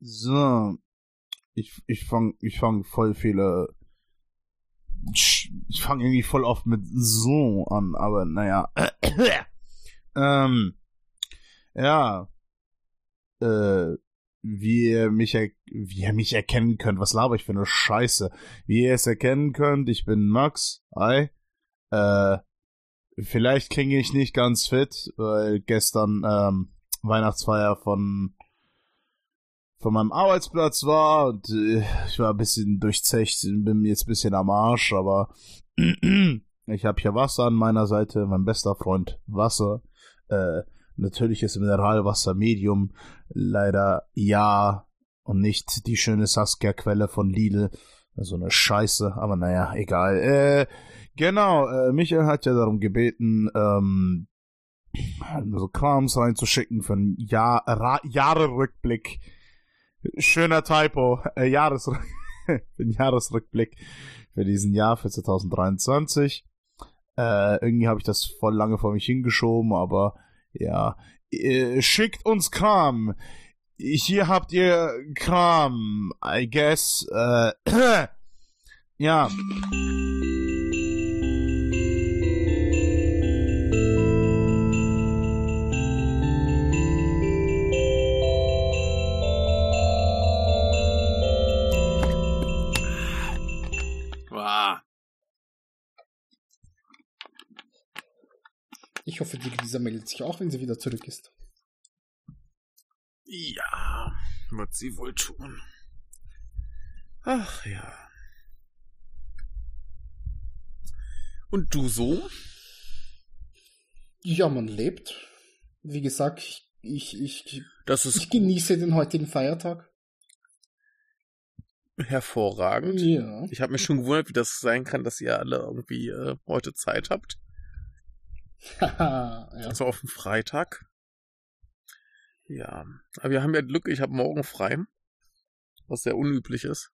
So. Ich, ich fang, ich fang voll viele. Ich fange irgendwie voll oft mit so an, aber naja. ähm, ja. Äh, wie ihr mich, wie ihr mich erkennen könnt. Was laber ich für eine Scheiße? Wie ihr es erkennen könnt, ich bin Max. Hi. Äh, vielleicht klinge ich nicht ganz fit, weil gestern ähm, Weihnachtsfeier von von meinem Arbeitsplatz war und äh, ich war ein bisschen durchzecht, bin jetzt ein bisschen am Arsch, aber ich habe hier Wasser an meiner Seite, mein bester Freund Wasser, äh, natürliches Mineralwasser Medium, leider ja und nicht die schöne Saskia-Quelle von Lidl, so eine Scheiße, aber naja, egal. Äh, genau, äh, Michael hat ja darum gebeten, ähm, so Krams reinzuschicken für einen Jahr, Jahre-Rückblick Schöner Typo. Äh, Jahresrück Jahresrückblick für diesen Jahr, für 2023. Äh, irgendwie habe ich das voll lange vor mich hingeschoben, aber ja. Äh, schickt uns Kram. Hier habt ihr Kram, I guess. Äh, ja. Ich hoffe, die Lisa meldet sich auch, wenn sie wieder zurück ist. Ja, wird sie wohl tun. Ach ja. Und du so? Ja, man lebt. Wie gesagt, ich, ich, das ist ich genieße den heutigen Feiertag. Hervorragend. Ja. Ich habe mich schon gewundert, wie das sein kann, dass ihr alle irgendwie äh, heute Zeit habt. ja. Also auf dem Freitag. Ja, aber wir haben ja Glück, ich habe morgen frei, was sehr unüblich ist.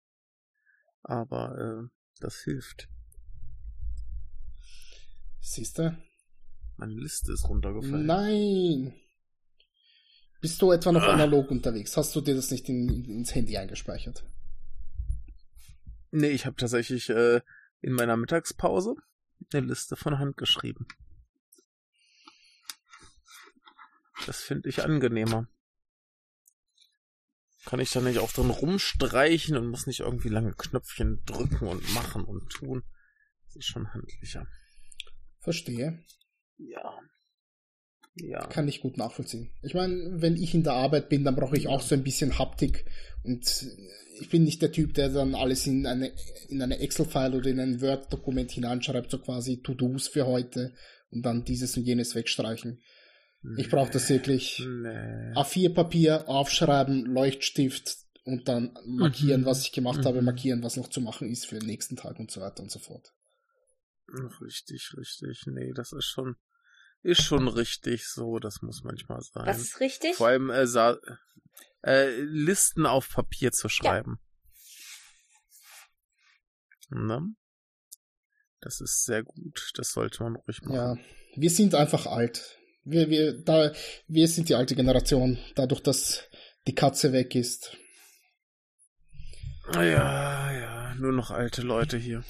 Aber äh, das hilft. Siehst du? Meine Liste ist runtergefallen. Nein! Bist du etwa noch ah. analog unterwegs? Hast du dir das nicht in, ins Handy eingespeichert? Nee, ich habe tatsächlich äh, in meiner Mittagspause eine Liste von Hand geschrieben. Das finde ich angenehmer. Kann ich da nicht auch drin rumstreichen und muss nicht irgendwie lange Knöpfchen drücken und machen und tun. Das ist schon handlicher. Verstehe. Ja. Ja. Kann ich gut nachvollziehen. Ich meine, wenn ich in der Arbeit bin, dann brauche ich auch so ein bisschen Haptik und ich bin nicht der Typ, der dann alles in eine, in eine Excel-File oder in ein Word-Dokument hineinschreibt, so quasi To-Dos für heute und dann dieses und jenes wegstreichen. Ich brauche das wirklich. Nee. A4-Papier, aufschreiben, Leuchtstift und dann markieren, mhm. was ich gemacht mhm. habe, markieren, was noch zu machen ist für den nächsten Tag und so weiter und so fort. Richtig, richtig. Nee, das ist schon, ist schon richtig so. Das muss manchmal sein. Was ist richtig? Vor allem äh, äh, Listen auf Papier zu schreiben. Ja. Ne? Das ist sehr gut. Das sollte man ruhig machen. Ja, wir sind einfach alt. Wir, wir, da, wir sind die alte Generation, dadurch, dass die Katze weg ist. Ja, ja, nur noch alte Leute hier.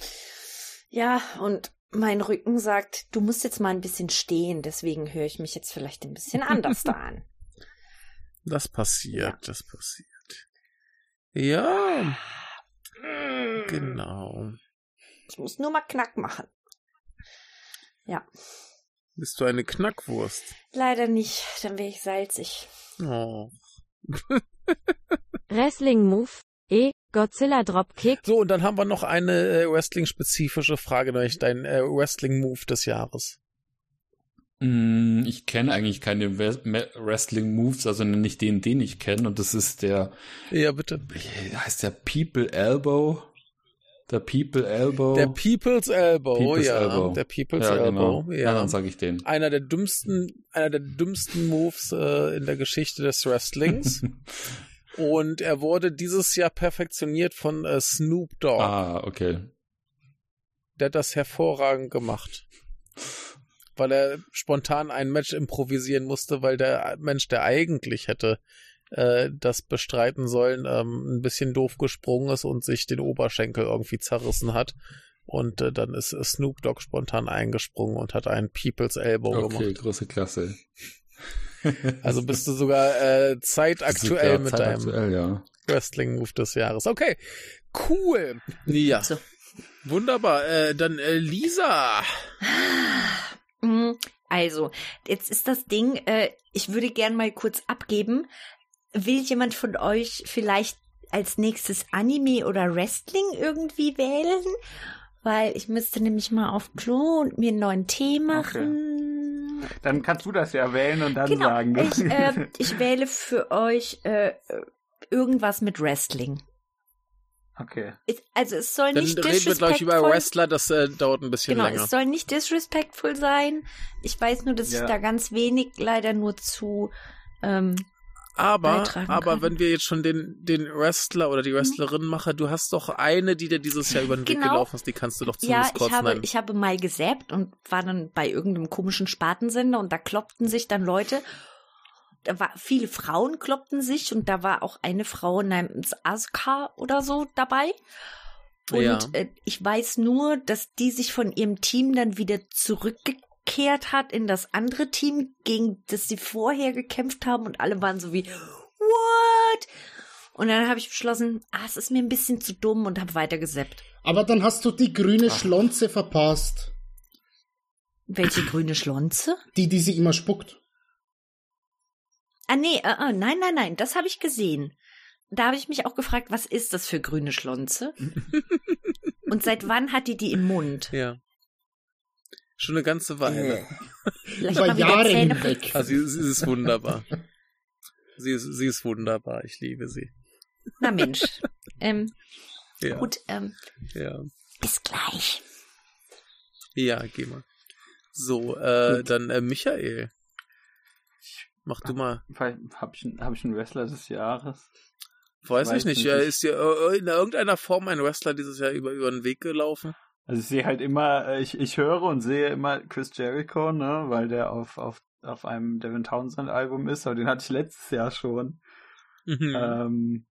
Ja, und mein Rücken sagt, du musst jetzt mal ein bisschen stehen, deswegen höre ich mich jetzt vielleicht ein bisschen anders da an. Das passiert, ja. das passiert. Ja. Genau. Ich muss nur mal Knack machen. Ja. Bist du eine Knackwurst? Leider nicht, dann wäre ich salzig. Oh. Wrestling Move. E. Godzilla Dropkick. So, und dann haben wir noch eine äh, Wrestling-spezifische Frage, nämlich dein äh, Wrestling-Move des Jahres. Mm, ich kenne eigentlich keine Wrestling-Moves, also nicht den, den ich kenne, und das ist der. Ja, bitte. Heißt der People Elbow? Der People Elbow. Der People's Elbow, People's ja. Elbow. Der People's ja, Elbow, genau. ja. ja. dann sage ich den. Einer der dümmsten, einer der dümmsten Moves äh, in der Geschichte des Wrestlings. Und er wurde dieses Jahr perfektioniert von äh, Snoop Dogg. Ah, okay. Der hat das hervorragend gemacht. Weil er spontan ein Match improvisieren musste, weil der Mensch, der eigentlich hätte äh, das bestreiten sollen, ähm, ein bisschen doof gesprungen ist und sich den Oberschenkel irgendwie zerrissen hat. Und äh, dann ist Snoop Dogg spontan eingesprungen und hat einen People's Elbow Okay, gemacht. große Klasse. Also bist du sogar äh, zeitaktuell Sogar mit deinem ja. Wrestling-Move des Jahres. Okay, cool. Ja, So. wunderbar. Äh, dann äh, Lisa. Also, jetzt ist das Ding, äh, ich würde gern mal kurz abgeben. Will jemand von euch vielleicht als nächstes Anime oder Wrestling irgendwie wählen? Weil ich müsste nämlich mal auf Klo und mir einen neuen Tee machen. Dann kannst du das ja wählen und dann Genau, sagen. ich, äh, ich wähle für euch äh, irgendwas mit Wrestling. okay. Also es soll Dann nicht reden wir gleich über disrespectful- Wrestler, das äh, dauert ein bisschen Genau, länger. es soll nicht disrespectful sein. Ich weiß nur, dass Ja. ich da ganz wenig leider nur zu ähm, Aber, aber wenn wir jetzt schon den, den Wrestler oder die Wrestlerin machen, du hast doch eine, die dir dieses Jahr über den Weg Genau. gelaufen ist, die kannst du doch Ja, zumindest ich kurz habe, nennen. ich habe mal gesäppt und war dann bei irgendeinem komischen Spartensender und da kloppten sich dann Leute. Da war viele Frauen kloppten sich und da war auch eine Frau namens Asuka oder so dabei. Und Ja. äh, ich weiß nur, dass die sich von ihrem Team dann wieder zurückgekehrt hat in das andere Team, gegen das sie vorher gekämpft haben und alle waren so wie What? Und dann habe ich beschlossen, ah, es ist mir ein bisschen zu dumm und habe weiter gesappt. Aber dann hast du die grüne Schlonze verpasst. Welche grüne Schlonze? Die, die sie immer spuckt. Ah, nee, äh, äh, nein, nein, nein, das habe ich gesehen. Da habe ich mich auch gefragt, was ist das für grüne Schlonze? Und seit wann hat die die im Mund? Ja. Schon eine ganze Weile. Vielleicht Über Jahre hinweg. Also sie, sie ist wunderbar. sie, ist, sie ist wunderbar. Ich liebe sie. Na Mensch. ähm, Ja. Gut, ähm, Ja. bis gleich. Ja, geh mal. So, äh, dann äh, Michael. Mach du mal. Habe ich, hab ich einen Wrestler des Jahres? Weiß, Weiß ich nicht. nicht. Ja, ist dir äh, in irgendeiner Form ein Wrestler dieses Jahr über, über den Weg gelaufen? Also ich sehe halt immer, äh, ich, ich höre und sehe immer Chris Jericho, ne, weil der auf, auf, auf einem Devin Townsend Album ist, aber den hatte ich letztes Jahr schon. Mhm. Ähm,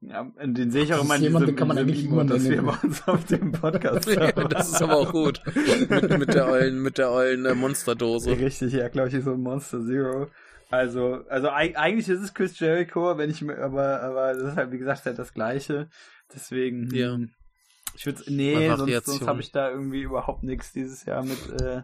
ja, den sehe ich auch Das immer in jemand, diesem, den kann man eigentlich diesem Emote, immer das wir bei uns auf dem Podcast ja, das ist aber auch gut. mit, mit der ollen, mit der ollen äh, Monsterdose. Richtig, ja, glaube ich, ist so ein Monster Zero. Also, also eig- eigentlich ist es Chris Jericho, wenn ich mir, aber, aber das ist halt, wie gesagt, halt das Gleiche. Deswegen, hm, Ja. Ich würde, nee, sonst, sonst habe ich da irgendwie überhaupt nichts dieses Jahr mit äh,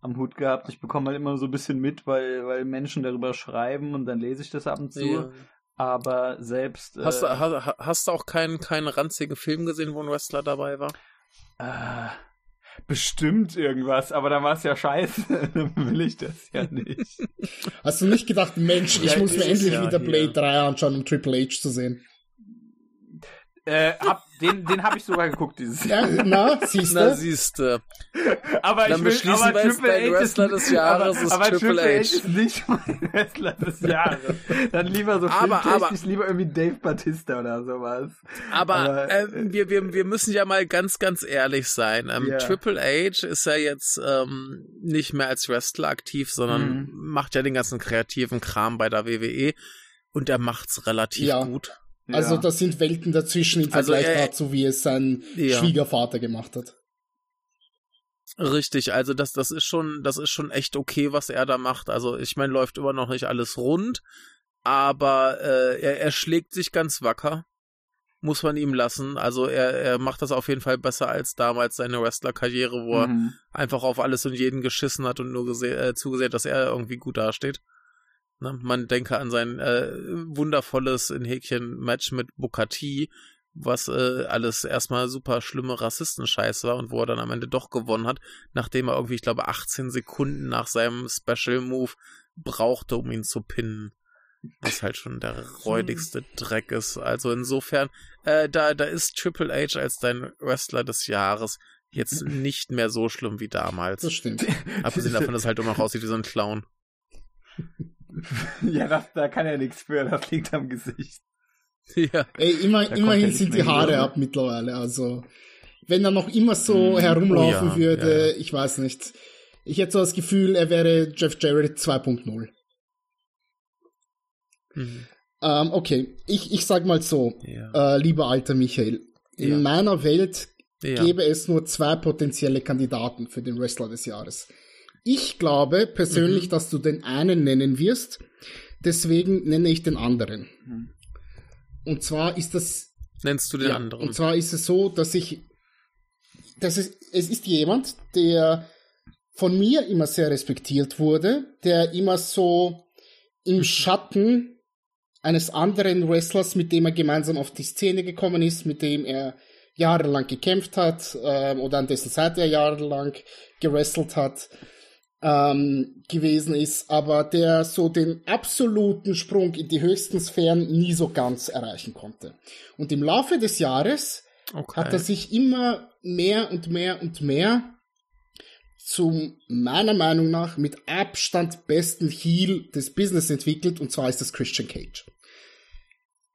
am Hut gehabt. Ich bekomme halt immer so ein bisschen mit, weil, weil Menschen darüber schreiben und dann lese ich das ab und zu. Ja. Aber selbst, Hast, du, äh, ha- hast du auch keinen, keinen ranzigen Film gesehen, wo ein Wrestler dabei war? äh, bestimmt irgendwas, aber dann war es ja scheiße. dann will ich das ja nicht. Hast du nicht gedacht, Mensch, ich Ja, muss mir endlich Jahr wieder. Blade 3 anschauen, um Triple H zu sehen? Äh, hab, den den habe ich sogar geguckt dieses Jahr. Ja, na, siehst Na, du? siehste. Aber Dann ich will, beschließen aber wir jetzt, Triple H Wrestler des Jahres aber, ist aber Triple Triple H. ist nicht mein Wrestler des Jahres. Dann lieber so Aber- filmtechnisch, lieber irgendwie Dave Batista oder sowas. Aber, Aber, äh, äh, wir, wir, wir müssen ja mal ganz, ganz ehrlich sein. Ähm, Ja. Triple H ist ja jetzt ähm, nicht mehr als Wrestler aktiv, sondern Mhm. macht ja den ganzen kreativen Kram bei der WWE und er macht's relativ Ja. gut. Also ja. da sind Welten dazwischen im Also, Vergleich äh, dazu, wie es sein Ja. Schwiegervater gemacht hat. Richtig, also das, das ist schon, das ist schon echt okay, was er da macht. Also ich meine, läuft immer noch nicht alles rund, aber äh, er, er schlägt sich ganz wacker, muss man ihm lassen. Also er, er macht das auf jeden Fall besser als damals seine Wrestler-Karriere, wo er Mhm. einfach auf alles und jeden geschissen hat und nur äh, zugesehen, dass er irgendwie gut dasteht. Ne? Man denke an sein äh, wundervolles in Häkchen Match mit T, was äh, alles erstmal super schlimme Rassistenscheiß war und wo er dann am Ende doch gewonnen hat, nachdem er irgendwie, ich glaube, 18 Sekunden nach seinem Special Move brauchte, um ihn zu pinnen. Was halt schon der räudigste Dreck ist. Also insofern, äh, da, da ist Triple H als dein Wrestler des Jahres jetzt nicht mehr so schlimm wie damals. Das stimmt. Abgesehen davon, dass er halt immer noch aussieht wie so ein Clown. Ja, das, da kann er nichts für, das liegt am Gesicht. ja. Ey, immer, immerhin er sind die Haare wieder. ab mittlerweile. Also, wenn er noch immer so Mhm. herumlaufen Oh ja, würde, ja, ja. ich weiß nicht. Ich hätte so das Gefühl, er wäre Jeff Jarrett 2.0. Mhm. Ähm, okay, ich, ich sag mal so, Ja. äh, lieber alter Michael, in Ja. meiner Welt ja. gäbe es nur zwei potenzielle Kandidaten für den Wrestler des Jahres. Ich glaube persönlich, Mhm. dass du den einen nennen wirst, deswegen nenne ich den anderen. Mhm. Und zwar ist das Nennst du den ja, anderen? Und zwar ist es so, dass ich, dass es, es ist jemand, der von mir immer sehr respektiert wurde, der immer so Mhm. im Schatten eines anderen Wrestlers, mit dem er gemeinsam auf die Szene gekommen ist, mit dem er jahrelang gekämpft hat ähm, oder an dessen Seite er jahrelang gewrestelt hat, ähm, gewesen ist, aber der so den absoluten Sprung in die höchsten Sphären nie so ganz erreichen konnte. Und im Laufe des Jahres okay. hat er sich immer mehr und mehr und mehr zum meiner Meinung nach mit Abstand besten Heel des Business entwickelt und zwar ist das Christian Cage.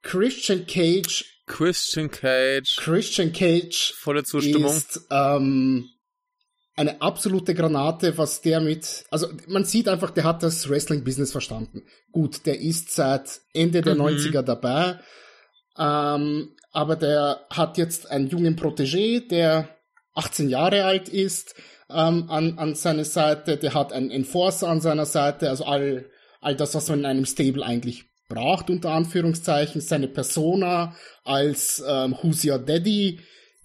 Christian Cage, Christian Cage. Christian Cage Volle Zustimmung. ist ähm, eine absolute Granate, was der mit, also man sieht einfach, der hat das Wrestling-Business verstanden. Gut, der ist seit Ende der Mhm. 90er dabei, ähm, aber der hat jetzt einen jungen Protégé, der 18 Jahre alt ist, ähm, an, an seiner Seite, der hat einen Enforcer an seiner Seite, also all, all das, was man in einem Stable eigentlich braucht, unter Anführungszeichen, seine Persona als ähm, Who's Your Daddy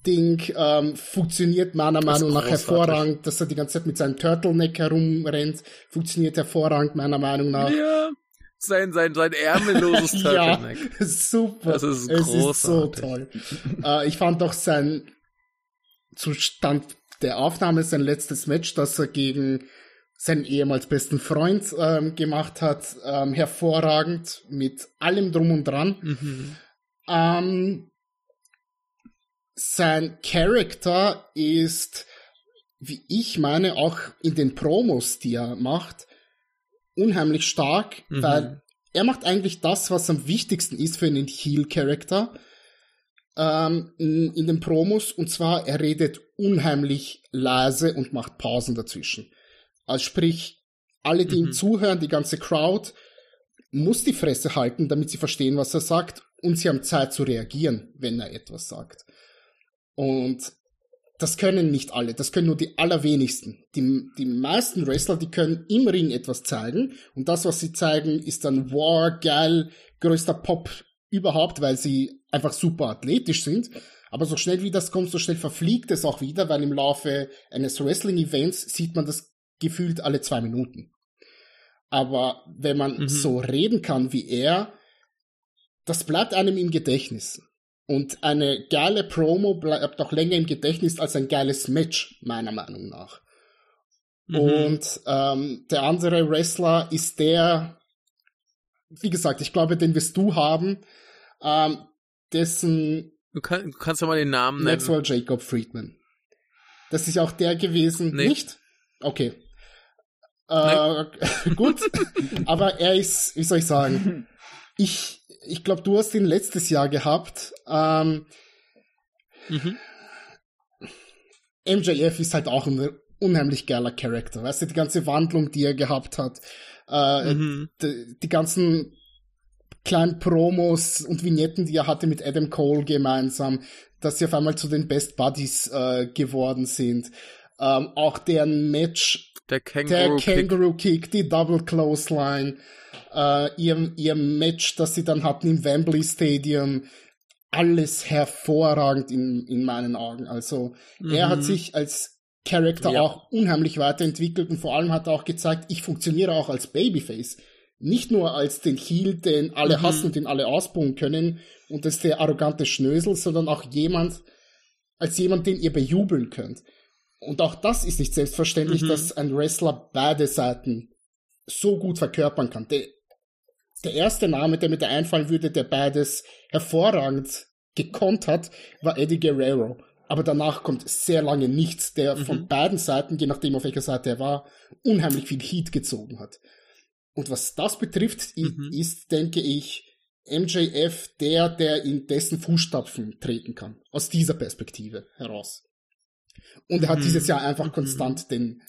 Ding ähm, funktioniert meiner Meinung nach großartig. hervorragend, dass er die ganze Zeit mit seinem Turtleneck herumrennt, funktioniert hervorragend meiner Meinung nach. Ja. Sein, sein, sein ärmelloses Ja, Turtleneck. super. Das ist es ist so großartig. toll. äh, ich fand doch sein Zustand der Aufnahme, sein letztes Match, das er gegen seinen ehemals besten Freund ähm, gemacht hat, ähm, hervorragend mit allem drum und dran. Mhm. Ähm, sein Charakter ist, wie ich meine, auch in den Promos, die er macht, unheimlich stark, Mhm. weil er macht eigentlich das, was am wichtigsten ist für einen Heel-Charakter ähm, in, in den Promos, und zwar er redet unheimlich leise und macht Pausen dazwischen. Also sprich, alle, die ihm Mhm. zuhören, die ganze Crowd, muss die Fresse halten, damit sie verstehen, was er sagt, und sie haben Zeit zu reagieren, wenn er etwas sagt. Und das können nicht alle, das können nur die allerwenigsten. Die, die meisten Wrestler, die können im Ring etwas zeigen und das, was sie zeigen, ist dann wow, geil, größter Pop überhaupt, weil sie einfach super athletisch sind. Aber so schnell wie das kommt, so schnell verfliegt es auch wieder, weil im Laufe eines Wrestling-Events sieht man das gefühlt alle zwei Minuten. Aber wenn man Mhm. so reden kann wie er, das bleibt einem im Gedächtnis. Und eine geile Promo bleibt auch länger im Gedächtnis als ein geiles Match, meiner Meinung nach. Mhm. Und ähm, der andere Wrestler ist der, wie gesagt, ich glaube, den wirst du haben, ähm, dessen Du, kann, du kannst ja mal den Namen nennen. Maxwell Jacob Friedman. Das ist auch der gewesen, Nee. nicht? Okay. Äh, gut, aber er ist, wie soll ich sagen, ich, ich glaube, du hast ihn letztes Jahr gehabt. Ähm, Mhm. MJF ist halt auch ein unheimlich geiler Charakter. Weißt du, die ganze Wandlung, die er gehabt hat, äh, Mhm. die, die ganzen kleinen Promos und Vignetten, die er hatte mit Adam Cole gemeinsam, dass sie auf einmal zu den Best Buddies äh, geworden sind. Ähm, auch deren Match, Der der Kangaroo Kick. Kangaroo Kick, die Double Clothesline, äh, ihr, ihr Match, das sie dann hatten im Wembley Stadium, alles hervorragend in, in meinen Augen. Also er hat Mhm. sich als Charakter Ja. auch unheimlich weiterentwickelt und vor allem hat er auch gezeigt, ich funktioniere auch als Babyface. Nicht nur als den Heel, den alle Mhm. hassen und den alle ausbauen können und das ist der arrogante Schnösel, sondern auch jemand, als jemand, den ihr bejubeln könnt. Und auch das ist nicht selbstverständlich, Mhm. dass ein Wrestler beide Seiten so gut verkörpern kann. Der, der erste Name, der mir da einfallen würde, der beides hervorragend gekonnt hat, war Eddie Guerrero. Aber danach kommt sehr lange nichts, der von Mhm. beiden Seiten, je nachdem auf welcher Seite er war, unheimlich viel Heat gezogen hat. Und was das betrifft, Mhm. ist, denke ich, MJF der, der in dessen Fußstapfen treten kann. Aus dieser Perspektive heraus. Und er hat Mhm. dieses Jahr einfach Mhm. konstant den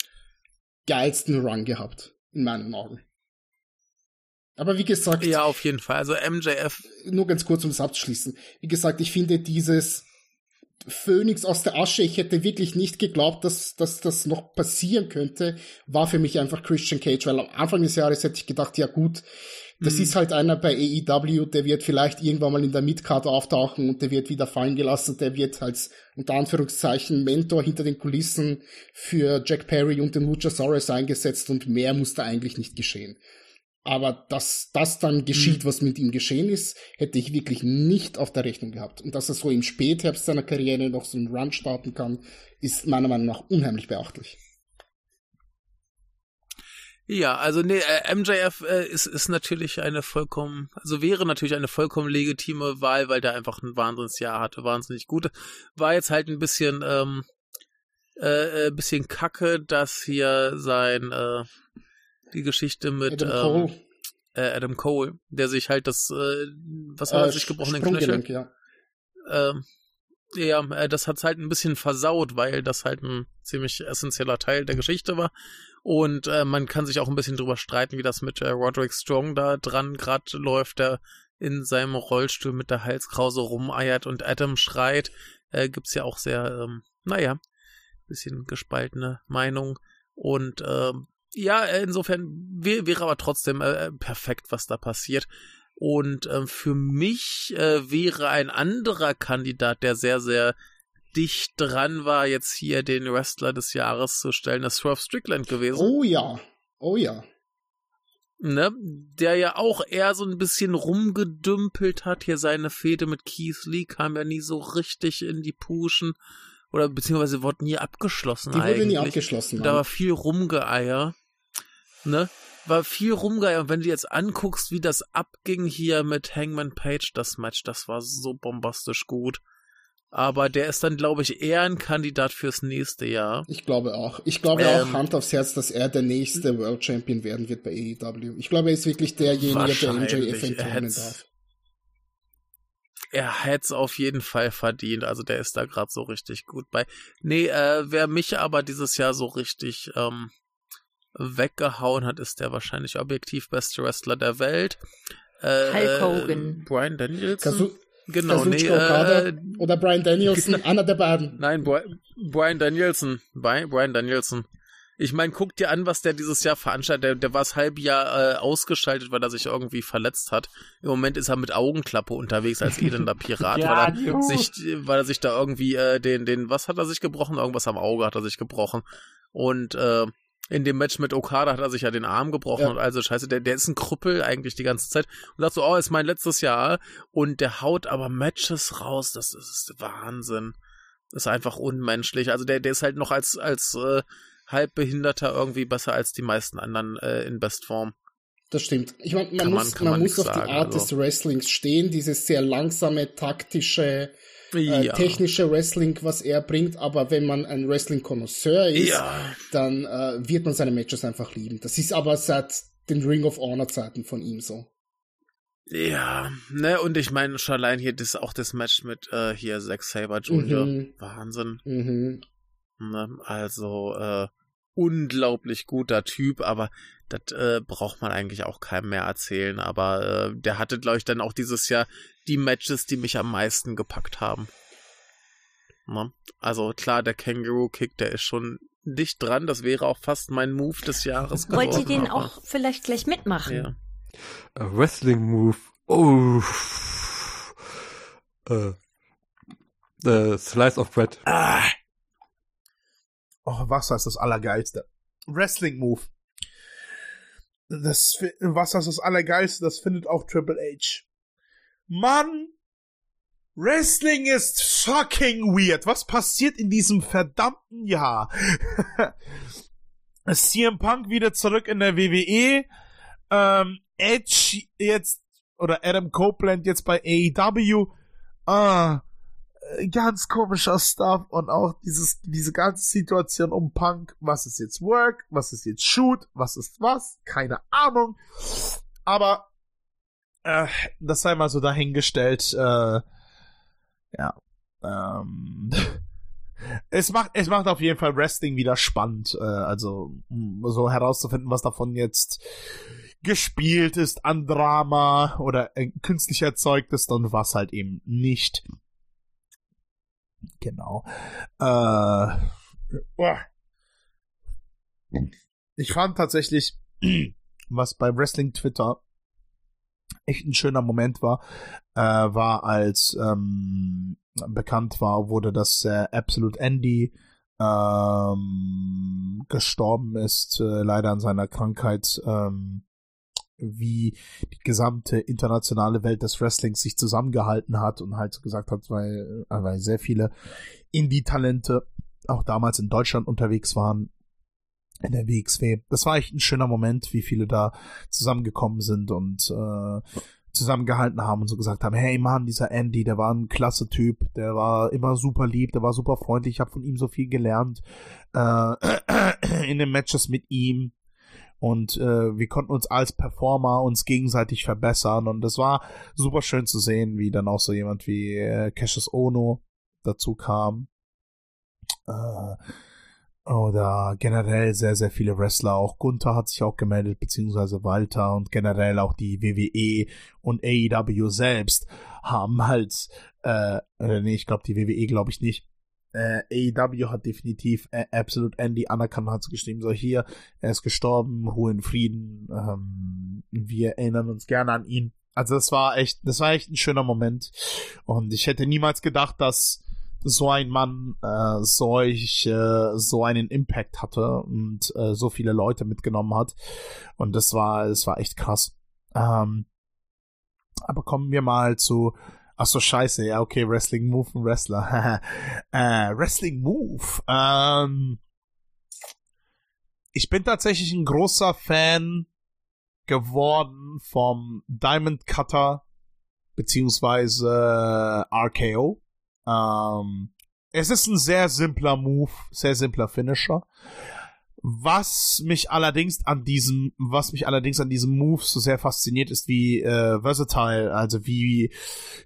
geilsten Run gehabt, in meinen Augen. Aber wie gesagt, Ja, auf jeden Fall. Also MJF, nur ganz kurz, um es abzuschließen. Wie gesagt, ich finde dieses Phönix aus der Asche, ich hätte wirklich nicht geglaubt, dass, dass das noch passieren könnte, war für mich einfach Christian Cage, weil am Anfang des Jahres hätte ich gedacht, ja gut, das Mhm. ist halt einer bei AEW, der wird vielleicht irgendwann mal in der Midcard auftauchen und der wird wieder fallen gelassen, der wird als unter Anführungszeichen Mentor hinter den Kulissen für Jack Perry und den Luchasaurus eingesetzt und mehr muss da eigentlich nicht geschehen. Aber dass das dann geschieht, was mit ihm geschehen ist, hätte ich wirklich nicht auf der Rechnung gehabt. Und dass er so im Spätherbst seiner Karriere noch so einen Run starten kann, ist meiner Meinung nach unheimlich beachtlich. ja, also nee, äh, MJF äh, ist, ist natürlich eine vollkommen, also wäre natürlich eine vollkommen legitime Wahl, weil der einfach ein Wahnsinnsjahr hatte, wahnsinnig gut. War jetzt halt ein bisschen, ähm, äh, äh, bisschen kacke, dass hier sein, äh, die Geschichte mit Adam ähm, Cole, äh, Adam Cole, der sich halt das, äh, was hat er äh, sich gebrochenen Knöchel? Ja. Ähm, ja, äh, das hat's halt ein bisschen versaut, weil das halt ein ziemlich essentieller Teil der Geschichte war. Und äh, man kann sich auch ein bisschen drüber streiten, wie das mit äh, Roderick Strong da dran gerade läuft, der in seinem Rollstuhl mit der Halskrause rumeiert und Adam schreit. Äh, gibt's ja auch sehr, ähm, naja, bisschen gespaltene Meinung. Und ähm, ja, äh, insofern wär, wäre aber trotzdem äh, perfekt, was da passiert. Und ähm, für mich äh, wäre ein anderer Kandidat, der sehr, sehr dicht dran war, jetzt hier den Wrestler des Jahres zu stellen, das Swerve Strickland gewesen. Oh ja, oh ja. Ne? Der ja auch eher so ein bisschen rumgedümpelt hat. Hier seine Fehde mit Keith Lee kam ja nie so richtig in die Puschen. Oder beziehungsweise wurde nie abgeschlossen Die eigentlich. wurde nie abgeschlossen. Da war Mann. viel Rumgeeier. Ne? War viel Rumgeeier. Und wenn du jetzt anguckst, wie das abging hier mit Hangman Page, das Match, das war so bombastisch gut. Aber der ist dann, glaube ich, eher ein Kandidat fürs nächste Jahr. Ich glaube auch. Ich glaube Ähm, auch Hand aufs Herz, dass er der nächste World Champion werden wird bei AEW. Ich glaube, er ist wirklich derjenige, der MJF. Er hätt's- darf. Er hätte es auf jeden Fall verdient. Also der ist da gerade so richtig gut bei. Nee, äh, wer mich aber dieses Jahr so richtig ähm, weggehauen hat, ist der wahrscheinlich objektiv beste Wrestler der Welt. Äh, Hulk Hogan. Brian Danielson. Genau, nee, äh, oder Brian Danielson, einer der beiden. Nein, Bri Brian Danielson. Bri Brian Danielson. Ich meine, guck dir an, was der dieses Jahr veranstaltet. Der, der war das halbe Jahr äh, ausgeschaltet, weil er sich irgendwie verletzt hat. Im Moment ist er mit Augenklappe unterwegs als elender Pirat, Ja, weil, er sich, weil er sich da irgendwie äh, den, den, was hat er sich gebrochen? Irgendwas am Auge hat er sich gebrochen. Und äh, in dem Match mit Okada hat er sich ja den Arm gebrochen Ja. und also scheiße, der, der ist ein Krüppel eigentlich die ganze Zeit und sagt so, oh, ist mein letztes Jahr und der haut aber Matches raus, das, das ist Wahnsinn. Das ist einfach unmenschlich. Also der, der ist halt noch als, als äh, Halbbehinderter irgendwie besser als die meisten anderen äh, in Bestform. Das stimmt. Ich meine, man man- muss, man man muss auf die sagen, Art also. des Wrestlings stehen, dieses sehr langsame, taktische, äh, Ja. technische Wrestling, was er bringt, aber wenn man ein Wrestling-Konnoisseur ist, Ja. dann äh, wird man seine Matches einfach lieben. Das ist aber seit den Ring of Honor Zeiten von ihm so. Ja, ne, und ich meine schon allein hier das, auch das Match mit äh, hier Zack Saber Jr. Mhm. Wahnsinn. Mhm. Ne? Also äh, unglaublich guter Typ, aber das äh, braucht man eigentlich auch keinem mehr erzählen. Aber äh, der hatte, glaube ich, dann auch dieses Jahr die Matches, die mich am meisten gepackt haben. Ne? Also klar, der Kangaroo Kick, der ist schon dicht dran. Das wäre auch fast mein Move des Jahres geworden. Wollt ihr den aber- auch vielleicht gleich mitmachen? Ja. A Wrestling Move. Oh. Äh. Äh, Slice of Bread. Ah. Oh, Wasser ist das Allergeilste. Wrestling Move. Das Wasser ist das Allergeilste, das findet auch Triple H. Mann! Wrestling ist fucking weird. Was passiert in diesem verdammten Jahr? CM Punk wieder zurück in der WWE. Ähm, Edge jetzt, oder Adam Copeland jetzt bei AEW. Ah, ganz komischer Stuff und auch dieses, diese ganze Situation um Punk. Was ist jetzt Work? Was ist jetzt Shoot? Was ist was? Keine Ahnung. Aber, äh, das sei mal so dahingestellt, äh, ja, ähm, es macht, es macht auf jeden Fall Wrestling wieder spannend, äh, also, mh, so herauszufinden, was davon jetzt gespielt ist an Drama oder äh, künstlich erzeugt ist und was halt eben nicht. Genau. Äh, ich fand tatsächlich, was bei Wrestling Twitter echt ein schöner Moment war, äh, war als ähm, bekannt war, wurde das äh, Absolute Andy ähm, gestorben ist, äh, leider an seiner Krankheit, ähm, wie die gesamte internationale Welt des Wrestlings sich zusammengehalten hat und halt so gesagt hat, weil, äh, weil sehr viele Indie-Talente auch damals in Deutschland unterwegs waren, in der WXW. Das war echt ein schöner Moment, wie viele da zusammengekommen sind und äh, zusammengehalten haben und so gesagt haben, hey Mann, dieser Andy, der war ein klasse Typ, der war immer super lieb, der war super freundlich, ich habe von ihm so viel gelernt äh, in den Matches mit ihm und äh, wir konnten uns als Performer uns gegenseitig verbessern und das war super schön zu sehen, wie dann auch so jemand wie äh, Cassius Ono dazu kam. Äh, oder generell sehr, sehr viele Wrestler. Auch Gunther hat sich auch gemeldet, beziehungsweise Walter und generell auch die WWE und AEW selbst haben halt, äh, nee, ich glaube die WWE glaube ich nicht. Äh, AEW hat definitiv äh, Absolute Andy anerkannt, hat geschrieben, so hier, er ist gestorben, Ruhe in Frieden, ähm, wir erinnern uns gerne an ihn. Also das war echt, das war echt ein schöner Moment. Und ich hätte niemals gedacht, dass so ein Mann äh, solch äh, so einen Impact hatte und äh, so viele Leute mitgenommen hat und das war das war echt krass. Ähm, aber kommen wir mal zu Ach so scheiße, ja okay Wrestling Move und Wrestler. äh, Wrestling Move. Ähm, ich bin tatsächlich ein großer Fan geworden vom Diamond Cutter beziehungsweise RKO. Ähm, es ist ein sehr simpler Move, sehr simpler Finisher. Was mich allerdings an diesem, was mich allerdings an diesem Move so sehr fasziniert, ist wie äh, versatile, also wie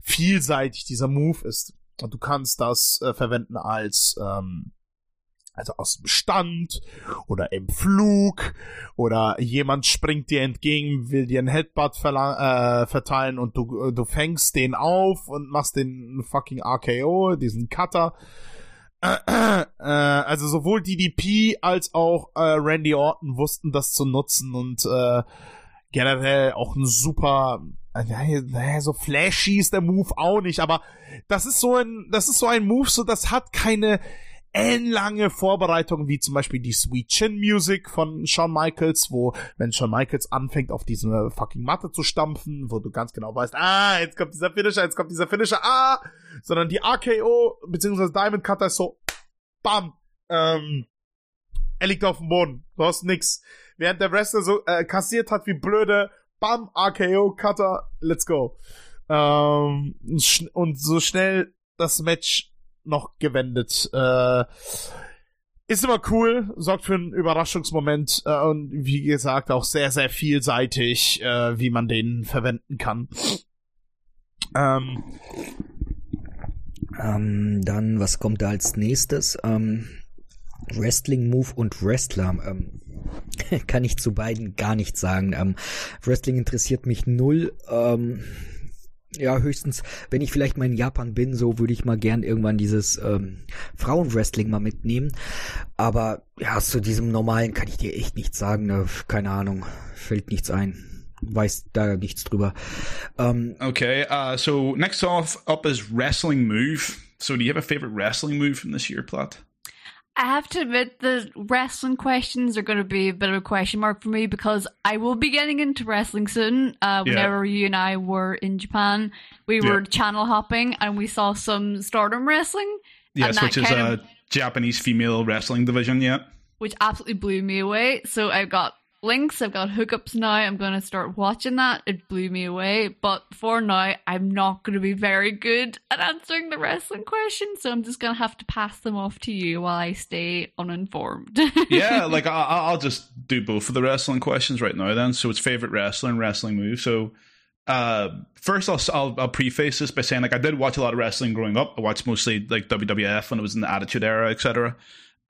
vielseitig dieser Move ist. Und du kannst das äh, verwenden als ähm, also aus dem Stand oder im Flug oder jemand springt dir entgegen, will dir einen Headbutt äh, verteilen und du, du fängst den auf und machst den fucking RKO, diesen Cutter. Äh, also sowohl DDP als auch äh, Randy Orton wussten das zu nutzen und äh, generell auch ein super naja, so flashy ist der Move auch nicht, aber das ist so ein, das ist so ein Move, so das hat keine, ellenlange Vorbereitungen, wie zum Beispiel die Sweet Chin Music von Shawn Michaels, wo, wenn Shawn Michaels anfängt, auf diese fucking Matte zu stampfen, wo du ganz genau weißt, ah, jetzt kommt dieser Finisher, jetzt kommt dieser Finisher, ah, sondern die RKO, beziehungsweise Diamond Cutter ist so, bam, ähm, er liegt auf dem Boden, du hast nix. Während der Wrestler so äh, kassiert hat wie blöde, bam, RKO, Cutter, let's go. Ähm, und so schnell das Match noch gewendet. Äh, ist immer cool, sorgt für einen Überraschungsmoment äh, und wie gesagt auch sehr, sehr vielseitig, äh, wie man den verwenden kann. Ähm, ähm, dann, was kommt da als nächstes? Ähm, Wrestling Move und Wrestler. Ähm, kann ich zu beiden gar nichts sagen. Ähm, Wrestling interessiert mich null. Ähm, ja, höchstens, wenn ich vielleicht mal in Japan bin, so würde ich mal gern irgendwann dieses ähm, Frauenwrestling mal mitnehmen. Aber ja, zu diesem normalen kann ich dir echt nichts sagen. Ne? Keine Ahnung, fällt nichts ein. Weiß da nichts drüber. Um, okay, uh, so next off up is wrestling move. So do you have a favorite wrestling move from this year, Plot? I have to admit the wrestling questions are going to be a bit of a question mark for me because I will be getting into wrestling soon. Uh, whenever yeah. you and I were in Japan, we were yeah. channel hopping and we saw some Stardom wrestling. Yes, which is a of, Japanese female wrestling division. Yeah, which absolutely blew me away. So I got links. I've got hookups now. I'm going to start watching that. It blew me away. But for now, I'm not going to be very good at answering the wrestling questions. So I'm just going to have to pass them off to you while I stay uninformed. yeah, like I, will just do both of the wrestling questions right now then. So it's favorite wrestler and wrestling move. So uh, first I'll, I'll, I'll preface this by saying like I did watch a lot of wrestling growing up. I watched mostly like WWF when it was in the Attitude Era, etc.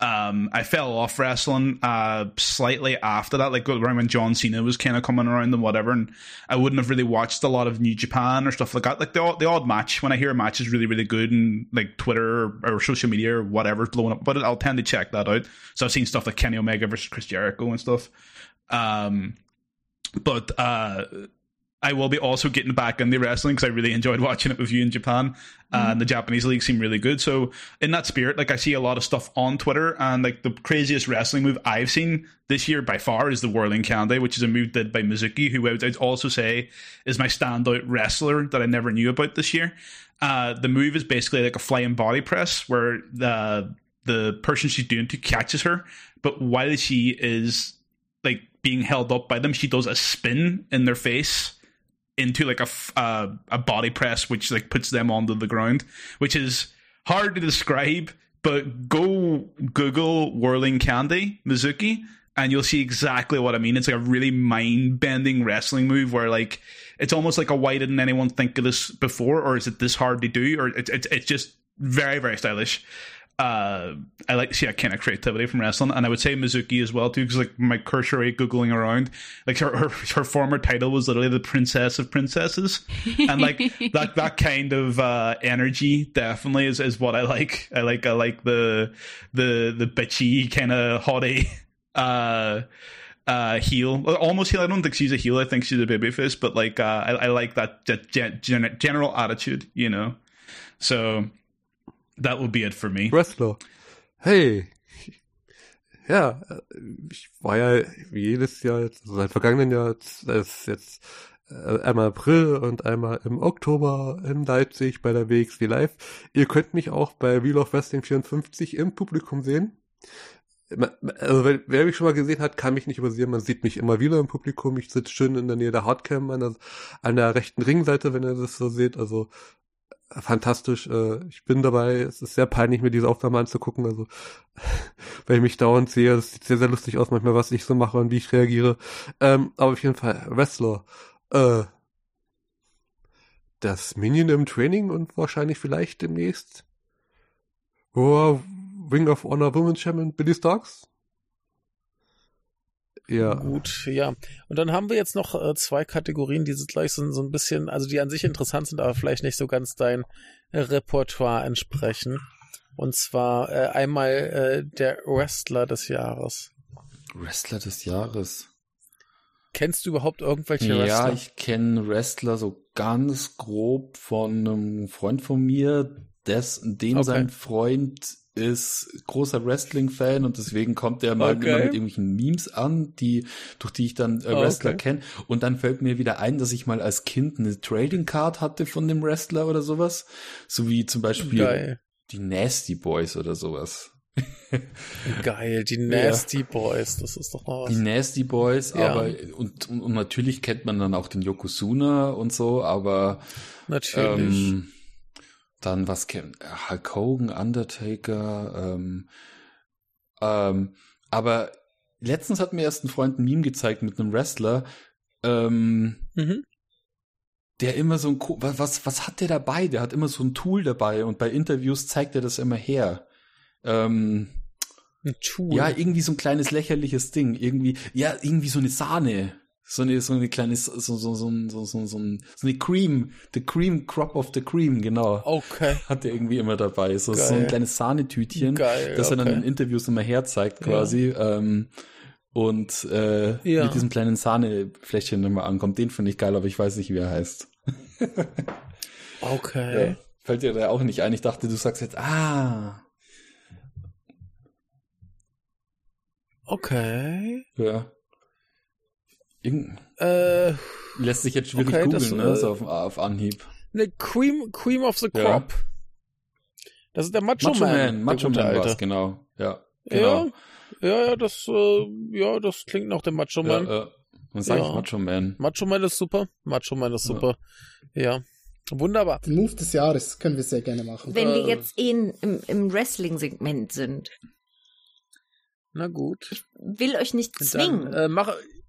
Um, I fell off wrestling uh, slightly after that, like around when John Cena was kind of coming around and whatever, and I wouldn't have really watched a lot of New Japan or stuff like that. Like the odd, the odd match when I hear a match is really really good and like Twitter or, or social media or whatever's blowing up, but I'll tend to check that out. So I've seen stuff like Kenny Omega versus Chris Jericho and stuff. Um, but uh, I will be also getting back into wrestling because I really enjoyed watching it with you in Japan. Uh, and the Japanese league seemed really good. So in that spirit, like I see a lot of stuff on Twitter, and like the craziest wrestling move I've seen this year by far is the Whirling Candy, which is a move did by Mizuki, who I would also say is my standout wrestler that I never knew about this year. Uh, the move is basically like a flying body press where the the person she's doing to catches her, but while she is like being held up by them, she does a spin in their face into like a uh, a body press, which like puts them onto the ground, which is hard to describe. But go Google whirling candy Mizuki, and you'll see exactly what I mean. It's like a really mind bending wrestling move where like it's almost like a why didn't anyone think of this before, or is it this hard to do, or it's it's it's just very very stylish uh, I like to see that kind of creativity from wrestling, and I would say Mizuki as well too, because like my cursory googling around, like her, her her former title was literally the Princess of Princesses, and like that that kind of uh, energy definitely is, is what I like. I like I like the the the bitchy kind of haughty uh uh heel. Almost heel. I don't think she's a heel. I think she's a babyface. But like uh i, I like that, that gen- general attitude you know? So that would be it for me. Wrestler. Hey. Ja, ich war ja wie jedes Jahr, also seit vergangenen Jahr, das ist jetzt äh, einmal April und einmal im Oktober in Leipzig bei der WXW Live. Ihr könnt mich auch bei Wheel of Wrestling 54 im Publikum sehen. Also wer, wer mich schon mal gesehen hat, kann mich nicht übersehen. Man sieht mich immer wieder im Publikum. Ich sitze schön in der Nähe der Hardcam an der, an der rechten Ringseite, wenn ihr das so seht. Also fantastisch. Äh, ich bin dabei. Es ist sehr peinlich, mir diese Aufnahme anzugucken. Also, weil ich mich dauernd sehe, es sieht sehr, sehr lustig aus, manchmal, was ich so mache und wie ich reagiere. Ähm, aber auf jeden Fall, Wrestler. Äh, das Minion im Training und wahrscheinlich vielleicht demnächst oh, Ring of Honor Women's Champion Billy Starks. Ja. Gut, ja. Und dann haben wir jetzt noch äh, zwei Kategorien, die gleich so, so ein bisschen, also die an sich interessant sind, aber vielleicht nicht so ganz dein Repertoire entsprechen. Und zwar äh, einmal äh, der Wrestler des Jahres. Wrestler des Jahres. Kennst du überhaupt irgendwelche ja, Wrestler? Ja, ich kenne Wrestler so ganz grob von einem Freund von mir, des, den Okay. sein Freund ist großer Wrestling-Fan und deswegen kommt er mal Okay. immer mit irgendwelchen Memes an, die, durch die ich dann äh, Ah, Wrestler okay. kenne. Und dann fällt mir wieder ein, dass ich mal als Kind eine Trading Card hatte von dem Wrestler oder sowas. So wie zum Beispiel Geil. die Nasty Boys oder sowas. Geil, die Nasty Boys, das ist doch mal was. Die Nasty Boys, Ja. aber und, und, und natürlich kennt man dann auch den Yokozuna und so, aber Natürlich. ähm, dann was kennt Hulk Hogan, Undertaker, ähm, ähm, aber letztens hat mir erst ein Freund ein Meme gezeigt mit einem Wrestler, ähm, Mhm. der immer so ein was was hat der dabei? Der hat immer so ein Tool dabei und bei Interviews zeigt er das immer her. Ähm, Ein Tool. ja, irgendwie so ein kleines lächerliches Ding. Irgendwie, ja, irgendwie so eine Sahne. So eine, so eine kleine, so, so, so, so, so, so, so, ein- so eine Cream. The Cream Crop of the Cream, genau. Okay. Hat er irgendwie immer dabei. So, so ein kleines Sahnetütchen, Geil, das er dann okay. in Interviews immer herzeigt quasi. Ähm, und äh, Ja. mit diesem kleinen Sahnefläschchen immer ankommt. Den finde ich geil, aber ich weiß nicht, wie er heißt. Okay. Ja. Fällt dir da auch nicht ein. Ich dachte, du sagst jetzt, ah. Okay. Ja. Irgend Äh, lässt sich jetzt schwierig Okay, googeln, das, ne? äh, So auf, auf Anhieb. ne Cream, Cream of the Ja. Crop. Das ist der Macho, Macho Man. Macho Man war's, genau. Ja, genau. Ja, ja, ja, das, äh, ja, das klingt nach dem Macho Ja, Man. ja. Man sagt Ja. Macho Man. Macho Man ist super. Macho Man ist Ja. super. Ja. Wunderbar. Den Move des Jahres können wir sehr gerne machen. Wenn wir Äh. jetzt eh in, im, im Wrestling-Segment sind, Na gut. will euch nicht zwingen. Dann, äh, mach, ich-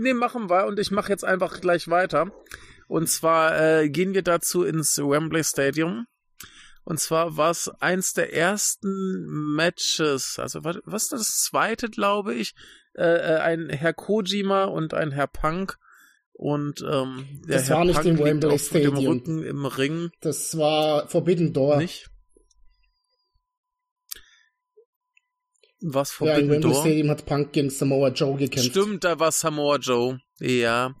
nee, machen wir und ich mache jetzt einfach gleich weiter. Und zwar äh, gehen wir dazu ins Wembley Stadium. Und zwar war es eins der ersten Matches, also was, was ist das zweite, glaube ich, äh, äh, ein Herr Kojima und ein Herr Punk. Und ähm, der Das Herr war nicht Punk im Wembley dem Stadium. Rücken im Ring. Das war Forbidden Door. Nicht? Was ja, Forbidden Wembley Door? Stadium hat Punk gegen Samoa Joe gekämpft. Stimmt, da war Samoa Joe. Ja.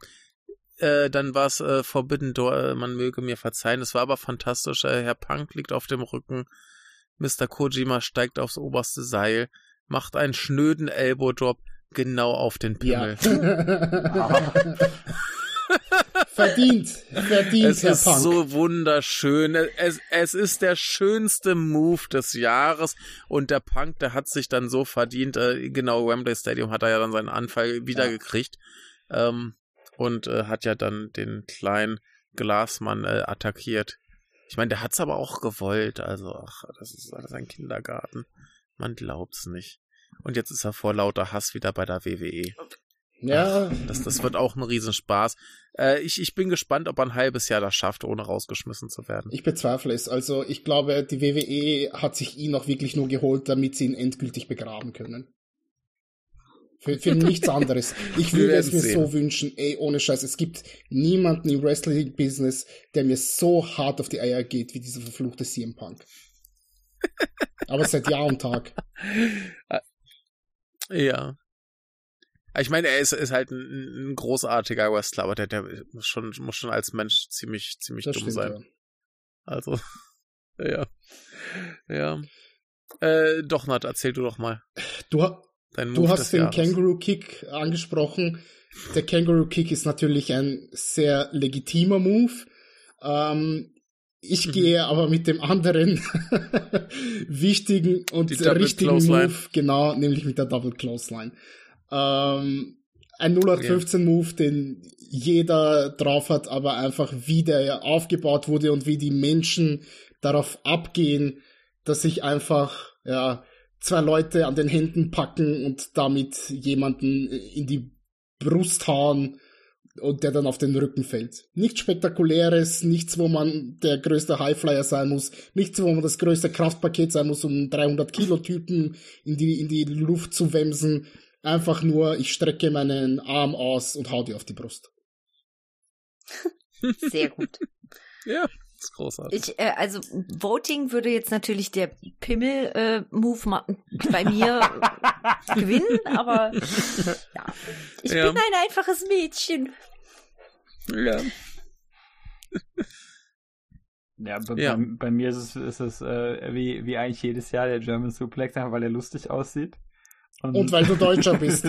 Äh, dann war es äh, Forbidden Door, äh, man möge mir verzeihen. Es war aber fantastisch. Äh, Herr Punk liegt auf dem Rücken. Mr. Kojima steigt aufs oberste Seil, macht einen schnöden Elbow Drop genau auf den Ja. Verdient, verdient, Es Herr ist Punk. so wunderschön. Es, es ist der schönste Move des Jahres und der Punk, der hat sich dann so verdient. Äh, genau, Wembley Stadium hat er ja dann seinen Anfall wiedergekriegt ähm, und äh, hat ja dann den kleinen Glasmann äh, attackiert. Ich meine, der hat's aber auch gewollt. Also, ach, das ist alles ein Kindergarten. Man glaubt's nicht. Und jetzt ist er vor lauter Hass wieder bei der WWE. Ja, Das, das wird auch ein Riesenspaß. Äh, ich, ich bin gespannt, ob er ein halbes Jahr das schafft, ohne rausgeschmissen zu werden. ich bezweifle es. Also ich glaube, die WWE hat sich ihn auch wirklich nur geholt, damit sie ihn endgültig begraben können. Für, für nichts anderes. Ich würde es mir sehen. so wünschen, ey, ohne Scheiß. Es gibt niemanden im Wrestling-Business, der mir so hart auf die Eier geht, wie dieser verfluchte CM Punk. Aber seit Jahr und Tag. Ja. Ich meine, er ist, ist halt ein, ein großartiger Wrestler, aber der, der muss schon, muss schon als Mensch ziemlich, ziemlich Das dumm stimmt, sein. ja. Also, ja. Ja. Äh, doch, Nat, erzähl du doch mal. Du, ha- Du hast den Jahres. Kangaroo Kick angesprochen. Der Kangaroo Kick ist natürlich ein sehr legitimer Move. Ähm, ich Mhm. gehe aber mit dem anderen wichtigen und richtigen. Move, genau, nämlich mit der Double Clothesline. Ähm, ein 0815 Move, den jeder drauf hat, aber einfach wie der aufgebaut wurde und wie die Menschen darauf abgehen, dass sich einfach, ja, zwei Leute an den Händen packen und damit jemanden in die Brust hauen und der dann auf den Rücken fällt. Nichts Spektakuläres, nichts, wo man der größte Highflyer sein muss, nichts, wo man das größte Kraftpaket sein muss, um 300 Kilo Typen in die, in die Luft zu wemsen. Einfach nur, ich strecke meinen Arm aus und hau dir auf die Brust. Sehr gut. Ja, ist großartig. Ich, äh, also Voting würde jetzt natürlich der Pimmel-Move ma- bei mir gewinnen, aber ja. Ich Ja. bin ein einfaches Mädchen. Ja. Ja, bei, Ja. Bei, bei mir ist es, ist es äh, wie, wie eigentlich jedes Jahr der German Suplex, einfach weil er lustig aussieht. Und weil du Deutscher bist.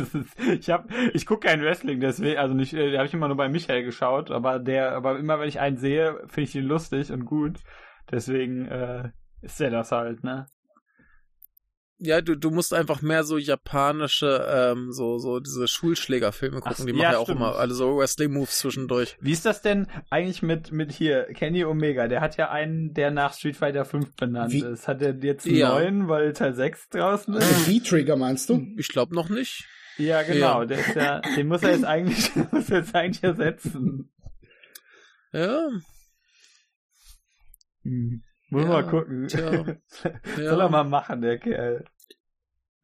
Ich hab, ich gucke kein Wrestling, deswegen, also nicht, äh, habe ich immer nur bei Michael geschaut, aber der, aber immer wenn ich einen sehe, finde ich ihn lustig und gut. Deswegen äh, ist der das halt, ne? Ja, du, du musst einfach mehr so japanische, ähm, so, so diese Schulschlägerfilme gucken. Ach, die ja, machen ja auch immer alle so Wrestling-Moves zwischendurch. Wie ist das denn eigentlich mit, mit hier, Kenny Omega? Der hat ja einen, der nach Street Fighter 5 benannt Wie- ist. Hat er jetzt einen Ja. neuen, weil Teil 6 draußen ist? Also V-Trigger meinst du? Ich glaube noch nicht. Ja, genau. Ja. Der ist ja, den muss er jetzt eigentlich, muss er jetzt eigentlich ersetzen. Ja, Hm. Muss Ja, mal gucken. tja. Soll ja. er mal machen, der Kerl.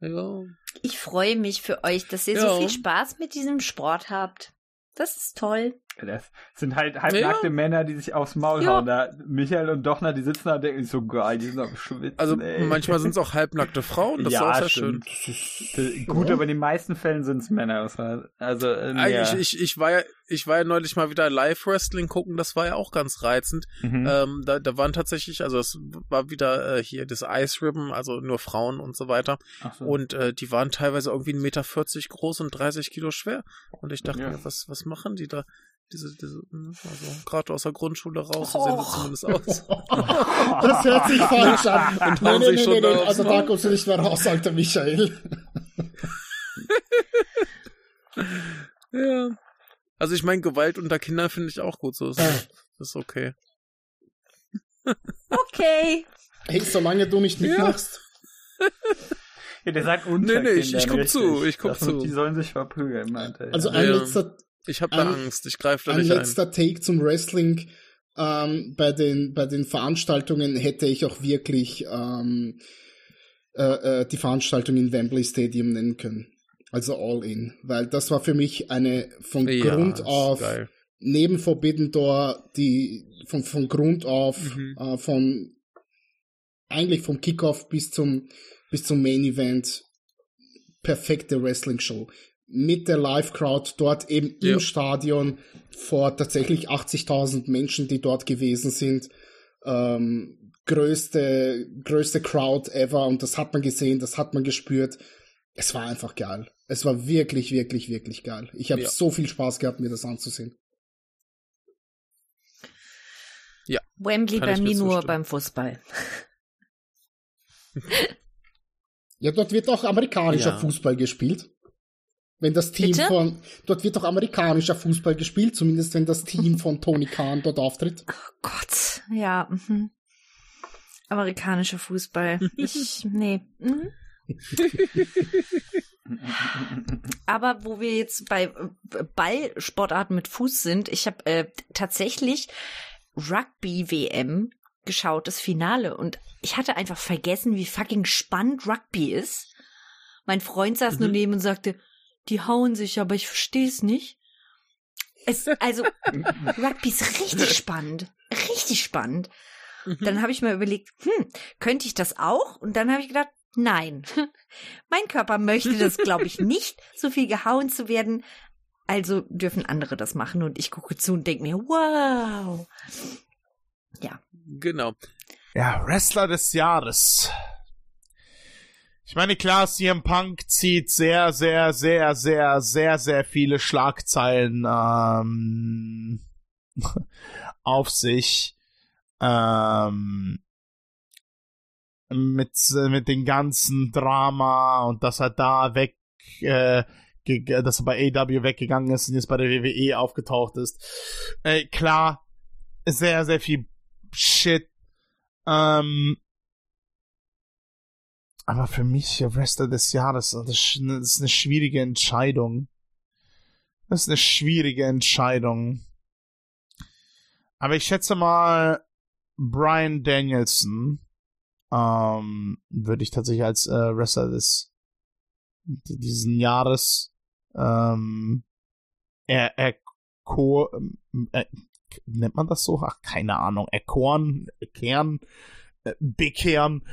Ja. Ich freue mich für euch, dass ihr Ja. so viel Spaß mit diesem Sport habt. Das ist toll. Das sind halt halbnackte Ja. Männer, die sich aufs Maul Ja. hauen. Da, Michael und Dochner, die sitzen da und denken so geil, die sind am Schwitzen. Also ey. manchmal sind es auch halbnackte Frauen, das Ja, ist auch sehr schön. stimmt. Gut, aber in den meisten Fällen sind es Männer. Also, äh, Eigentlich, ich, ich war ja, ich war ja neulich mal wieder Live-Wrestling gucken, das war ja auch ganz reizend. Mhm. Ähm, da, da waren tatsächlich, also es war wieder äh, hier das Ice Ribbon, also nur Frauen und so weiter. So. Und äh, die waren teilweise irgendwie 1,40 Meter groß und 30 Kilo schwer. Und ich dachte mir, was, was machen die da? Diese, diese, also gerade aus der Grundschule raus, so sehen sie zumindest aus. Das hört sich falsch an. Und nein, nein, nein, nein, Also da kommst du nicht mehr raus, alter Michael. Ja. Also ich meine, Gewalt unter Kindern finde ich auch gut, so ist, ist okay. Okay. Hey, solange du nicht mitmachst. ja, der sagt unter Nee, nee, ich- Kindern, ich guck richtig. zu, ich guck Das wird- zu. Die sollen sich verprügeln, meinte er. Also ja. ein Ja. letzter, Ich habe da Ein- Angst, ich greife da ein nicht ein. letzter Take zum Wrestling. ähm, bei den bei den Veranstaltungen hätte ich auch wirklich ähm, äh, äh, die Veranstaltung in Wembley Stadium nennen können. Also All In, weil das war für mich eine von Ja, Grund auf geil. neben Forbidden Door die von von Grund auf Mhm. äh, von eigentlich vom Kickoff bis zum bis zum Main Event perfekte Wrestling Show mit der Live Crowd dort eben Ja. im Stadion vor tatsächlich 80.000 Menschen, die dort gewesen sind. Ähm, größte größte Crowd ever und das hat man gesehen, das hat man gespürt. Es war einfach geil. Es war wirklich wirklich wirklich geil. Ich habe Ja. so viel Spaß gehabt mir das anzusehen. Wembley Kann bei ich mir mir nur zustimmen. beim Fußball. Ja, dort wird auch amerikanischer Ja. Fußball gespielt. Wenn das Team Bitte? von, dort wird auch amerikanischer Fußball gespielt, zumindest wenn das Team von Tony Khan dort auftritt. Gott, ja. Mhm. Amerikanischer Fußball. Ich, nee. Mhm. Aber wo wir jetzt bei äh, Ballsportarten mit Fuß sind, ich habe äh, tatsächlich Rugby-WM geschaut, das Finale. Und ich hatte einfach vergessen, wie fucking spannend Rugby ist. Mein Freund saß nur neben und sagte, die hauen sich, aber ich verstehe es nicht. Es, also, Rugby ist richtig spannend. Richtig spannend. Dann habe ich mir überlegt, hm, könnte ich das auch? Und dann habe ich gedacht, nein. mein Körper möchte das, glaube ich, nicht, so viel gehauen zu werden. Also dürfen andere das machen und ich gucke zu und denke mir, wow. Genau. Ja, Wrestler des Jahres. Ich meine, klar, CM Punk zieht sehr, sehr, sehr, sehr, sehr, sehr viele Schlagzeilen ähm, auf sich. Ähm, mit, mit dem ganzen Drama und dass er da weg, äh, dass er bei AW weggegangen ist und jetzt bei der WWE aufgetaucht ist. Äh, klar, sehr, sehr viel Shit. Ähm, aber für mich, Wrestler des Jahres, das ist eine- schwierige Entscheidung. Das ist eine schwierige Entscheidung. Aber ich schätze mal, Brian Danielson ähm, würde ich tatsächlich als äh, Wrestler des diesen Jahres ähm, er, er, ko, äh, nennt man das so? Ach, keine Ahnung. Erkoren, Kern, äh, bekehren,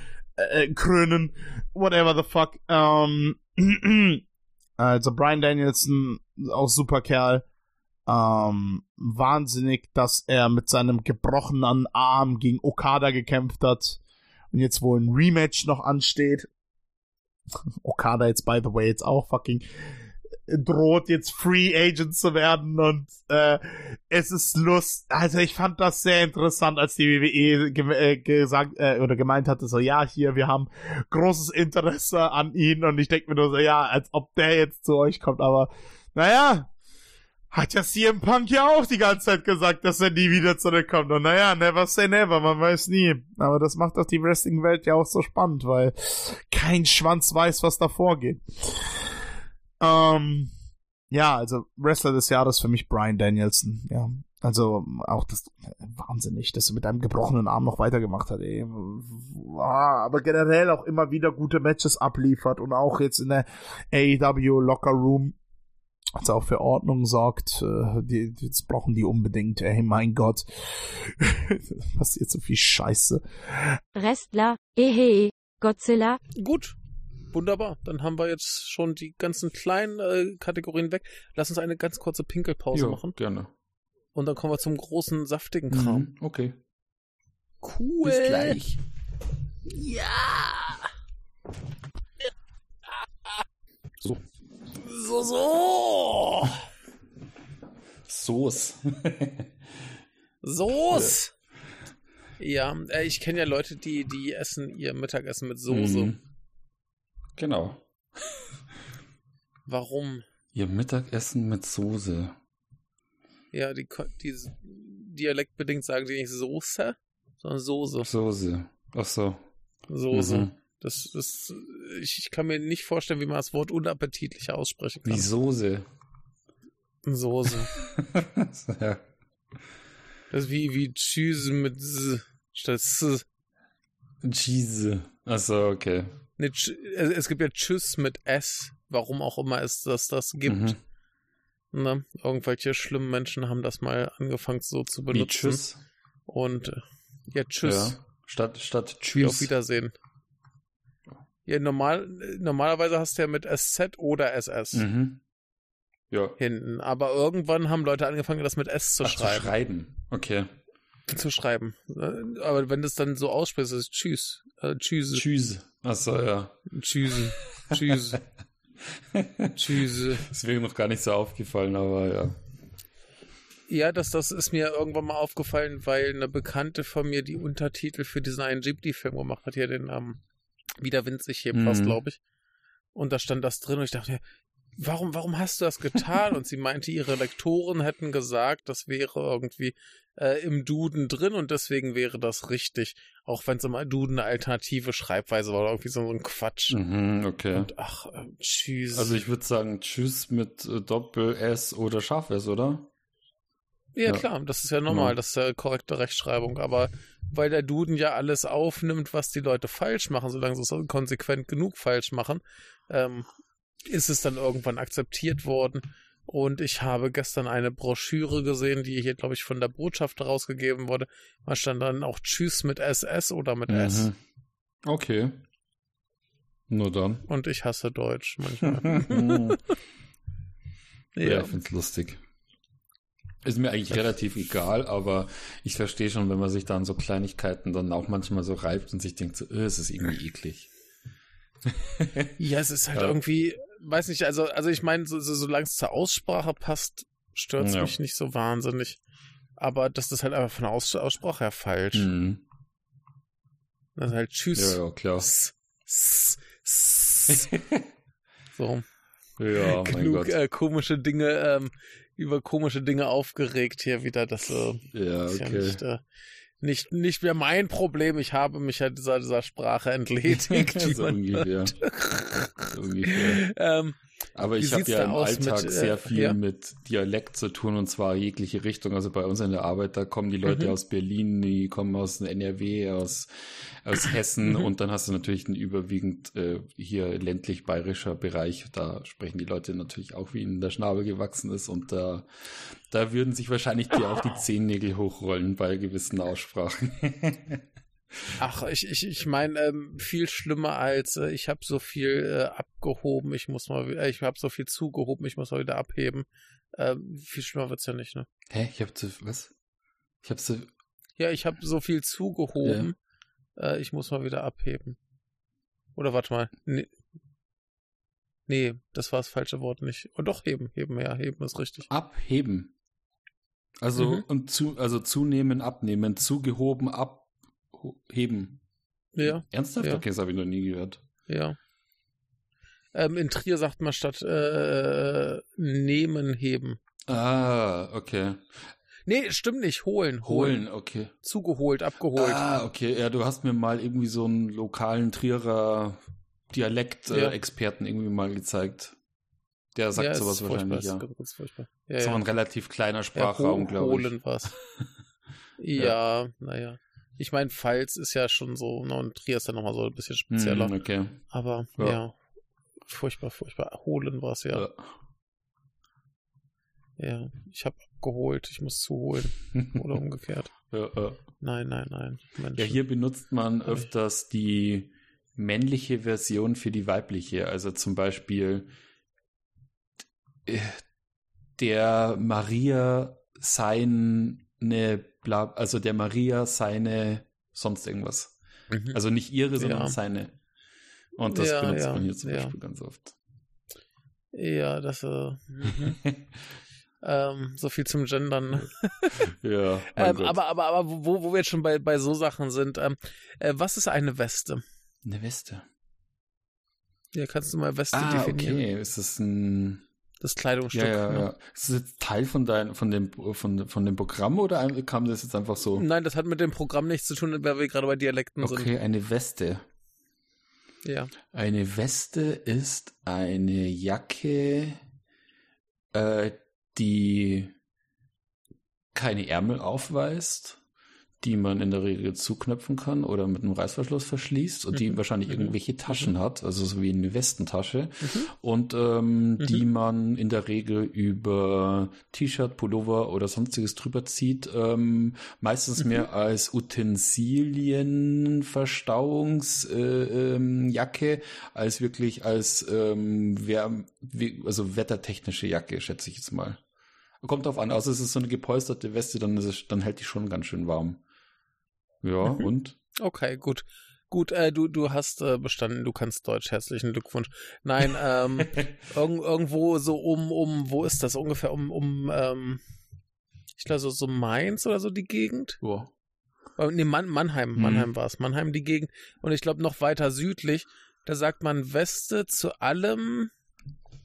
äh, krönen, whatever the fuck. Ähm, also Brian Danielson, auch super Kerl. Ähm, wahnsinnig, dass er mit seinem gebrochenen Arm gegen Okada gekämpft hat und jetzt wohl ein Rematch noch ansteht. Okada jetzt, by the way, jetzt auch fucking droht jetzt Free Agent zu werden und äh, es ist Lust. Also ich fand das sehr interessant, als die WWE ge äh, gesagt äh, oder gemeint hatte, so ja, hier, wir haben großes Interesse an ihn und ich denke mir nur so, ja, als ob der jetzt zu euch kommt, aber naja, hat ja CM Punk ja auch die ganze Zeit gesagt, dass er nie wieder zurückkommt. Und naja, never say never, man weiß nie. Aber das macht doch die Wrestling-Welt ja auch so spannend, weil kein Schwanz weiß, was da vorgeht. Ähm, ja, also Wrestler des Jahres für mich Brian Danielson, ja. Also auch das wahnsinnig, dass er mit einem gebrochenen Arm noch weitergemacht hat, ey. Ah, Aber generell auch immer wieder gute Matches abliefert und auch jetzt in der AEW Locker Room also auch für Ordnung sorgt. Äh, die, jetzt brauchen die unbedingt, ey, mein Gott. Passiert so viel Scheiße. Wrestler, ehe, Godzilla, Gut. Wunderbar. Dann haben wir jetzt schon die ganzen kleinen äh, Kategorien weg. Lass uns eine ganz kurze Pinkelpause Ja, machen. gerne. Und dann kommen wir zum großen, saftigen Kram. Mhm, okay. Cool. Bis gleich. Ja. So. So, so. Soße. Soße. Ja, äh, ich kenne ja Leute, die, die essen ihr Mittagessen mit Soße. Mhm. Genau. Warum? Ihr Mittagessen mit Soße. Ja, die, die dialektbedingt sagen die nicht Soße, sondern Soße. Soße. Ach so. Soße. Mhm. Das, das, ich, ich kann mir nicht vorstellen, wie man das Wort unappetitlich aussprechen kann. Wie Soße. Soße. ja. Das ist wie, wie Tschüss mit S statt S. Cheese. Achso, okay. Nee, es gibt ja Tschüss mit S. Warum auch immer es das, das gibt. Mhm. Ne? Irgendwelche schlimmen Menschen haben das mal angefangen so zu Wie benutzen. Tschüss. Und äh, ja, Tschüss. Ja. Statt, statt Wie auf Tschüss. Wiedersehen. Ja, normal, normalerweise hast du ja mit SZ oder SS Mhm. Ja. hinten. Aber irgendwann haben Leute angefangen, das mit S zu Ach, schreiben. Zu schreiben. Okay. Zu schreiben. Aber wenn du es dann so aussprichst, ist es Tschüss. Äh, tschüss. Tschüss. Achso, ja. Tschüss. Tschüss. Tschüss. Das wäre mir noch gar nicht so aufgefallen, aber ja. Ja, das, das ist mir irgendwann mal aufgefallen, weil eine Bekannte von mir die Untertitel für diesen einen Ghibli-Film gemacht hat, hier den ähm, Wieder winzig hier Mhm. glaube ich. Und da stand das drin und ich dachte, warum, warum hast du das getan? und sie meinte, ihre Lektoren hätten gesagt, das wäre irgendwie äh, im Duden drin und deswegen wäre das richtig. Auch wenn es im Duden eine alternative Schreibweise war oder irgendwie so, so ein Quatsch. Mhm, okay. Und ach, äh, tschüss. Also ich würde sagen Tschüss mit äh, Doppel-S oder Scharf-S, oder? Ja, Ja. klar, das ist ja normal, Ja. das ist ja korrekte Rechtschreibung, aber weil der Duden ja alles aufnimmt, was die Leute falsch machen, solange sie es konsequent genug falsch machen, ähm, ist es dann irgendwann akzeptiert worden. Und ich habe gestern eine Broschüre gesehen, die hier, glaube ich, von der Botschaft rausgegeben wurde. Da stand dann auch Tschüss mit SS oder mit S. Mhm. Okay. Nur dann. Und ich hasse Deutsch manchmal. ja, ja. ich find's lustig. Ist mir eigentlich relativ egal, aber ich verstehe schon, wenn man sich dann so Kleinigkeiten dann auch manchmal so reibt und sich denkt, so, äh, es ist irgendwie eklig. Ja, es ist halt Ja. irgendwie, weiß nicht, also, also ich meine, so, so, solange es zur Aussprache passt, stört es Ja. mich nicht so wahnsinnig. Aber das ist halt einfach von der Aus Aussprache her falsch. Mhm. Das ist halt Tschüss. Ja, ja, klar. S, s, s. so. Ja, Genug äh, komische Dinge, ähm, über komische Dinge aufgeregt hier wieder. Das äh, ja, ist ja okay. nicht, äh, nicht, nicht mehr mein Problem. Ich habe mich ja dieser, dieser Sprache entledigt. so ungefähr. So ungefähr. ähm, Aber Wie ich habe ja im Alltag mit, äh, sehr viel ja? mit Dialekt zu tun und zwar jegliche Richtung. Also bei uns in der Arbeit, da kommen die Leute Mhm. aus Berlin, die kommen aus NRW, aus, aus Hessen Mhm. und dann hast du natürlich einen überwiegend äh, hier ländlich-bayerischer Bereich. Da sprechen die Leute natürlich auch, wie ihnen der Schnabel gewachsen ist und da, da würden sich wahrscheinlich dir auch die Zehennägel hochrollen bei gewissen Aussprachen. Ach, ich, ich, ich meine, ähm, viel schlimmer als äh, ich habe so viel äh, abgehoben, ich muss mal, äh, ich habe so viel zugehoben, ich muss mal wieder abheben. Ähm, viel schlimmer wird's ja nicht, ne? Hä? Ich hab zu, was? Ich hab zu, Ja, ich habe so viel zugehoben, äh, ich muss mal wieder abheben. Oder warte mal, nee, nee, das war das falsche Wort nicht. Oh, doch heben, heben, ja, heben ist richtig. Abheben. Also Mhm. und zu, also zunehmen, abnehmen, zugehoben, abheben. Ja, Ernsthaft? Ja. Okay, das habe ich noch nie gehört. ja. Ähm, in Trier sagt man statt äh, nehmen, heben. Ah, okay. Nee, stimmt nicht, holen, Holen, okay. Zugeholt, abgeholt. Ah, okay. Ja, du hast mir mal irgendwie so einen lokalen Trierer Ja. Dialekt-Experten irgendwie mal gezeigt. Der sagt ja, sowas wahrscheinlich, ja. ist. Ja, Das ist ja. aber ein relativ kleiner Ja, Sprachraum, ho- glaube ich. holen was. ja, naja. Ich meine, Pfalz ist ja schon so, ne, und Trier ist ja nochmal so ein bisschen spezieller. Hm, okay. Aber Ja. ja. furchtbar, furchtbar. Holen was, ja. Ja. Ja, ich habe abgeholt, ich muss zuholen. Oder umgekehrt. ja, ja. Nein, nein, nein. Mensch. Ja, hier benutzt man öfters die männliche Version für die weibliche. Also zum Beispiel äh, der Maria seine, bla, also der Maria seine sonst irgendwas. Mhm. Also nicht ihre, sondern Ja. seine. Und das Ja, benutzt ja, man hier zum. Beispiel ganz oft. ja, das, äh, mhm. ähm, so viel zum Gendern. ja, Ähm, aber, aber, aber wo, wo wir jetzt schon bei, bei so Sachen sind, ähm, äh, was ist eine Weste? eine Weste. Ja, kannst du mal Weste Ah, definieren? okay. Ist das ein Das Kleidungsstück. Ja, ja, ja. Ist das jetzt Teil von, dein, von, dem, von, von dem Programm oder kam das jetzt einfach so? Nein, das hat mit dem Programm nichts zu tun, weil wir gerade bei Dialekten Okay, eine Weste. sind. Ja. Eine Weste ist eine Jacke, äh, die keine Ärmel aufweist, die man in der Regel zuknöpfen kann oder mit einem Reißverschluss verschließt und die Mhm. wahrscheinlich Mhm. irgendwelche Taschen hat, also so wie eine Westentasche Mhm. und ähm, Mhm. die man in der Regel über T-Shirt, Pullover oder sonstiges drüber zieht, ähm, meistens Mhm. mehr als Utensilien-Verstauungsjacke, äh, ähm, als wirklich als ähm, wär, wie, also wettertechnische Jacke, schätze ich jetzt mal. Kommt drauf an, außer es ist so eine gepolsterte Weste, dann, ist es, dann hält die schon ganz schön warm. Ja, Mhm. und? Okay, gut. Gut, äh, du, du hast äh, bestanden, du kannst Deutsch, herzlichen Glückwunsch. Nein, ähm, irg irgendwo so um, um, wo ist das? Ungefähr um, um, ähm, ich glaube, so, so Mainz oder so die Gegend? Ja. Äh, Nee, Mann, Mannheim, Hm. Mannheim war es. Mannheim die Gegend. Und ich glaube noch weiter südlich, da sagt man Weste zu allem,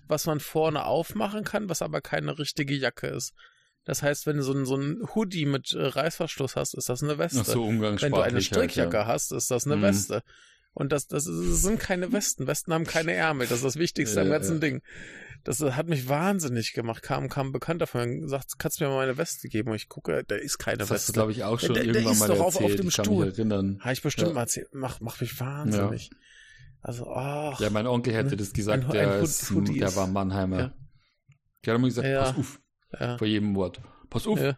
was man vorne aufmachen kann, was aber keine richtige Jacke ist. Das heißt, wenn du so ein, so ein Hoodie mit äh, Reißverschluss hast, ist das eine Weste. Ach so, umgangssprachlich wenn du eine halt, Strickjacke ja. hast, ist das eine Mhm. Weste. Und das, das, das sind keine Westen. Westen haben keine Ärmel. Das ist das Wichtigste am Ja, ganzen ja. Ding. Das äh, hat mich wahnsinnig gemacht. Kam, kam ein Bekannter von mir und sagt, kannst du mir mal meine Weste geben? Und ich gucke, da ist keine Das Weste. du, glaube ich, auch schon der, der irgendwann ist mal doch auf, erzählt. auf dem ich kann Stuhl. mich erinnern. Habe ich bestimmt Ja. mal erzählt. Mach, mach mich wahnsinnig. Also, ach. Ja, mein Onkel hätte das gesagt, Ein- der, ein Hood- ist, der war Mannheimer. Ja. Der hat immer gesagt, pass auf, Ja. vor jedem Wort. Pass auf. Ja.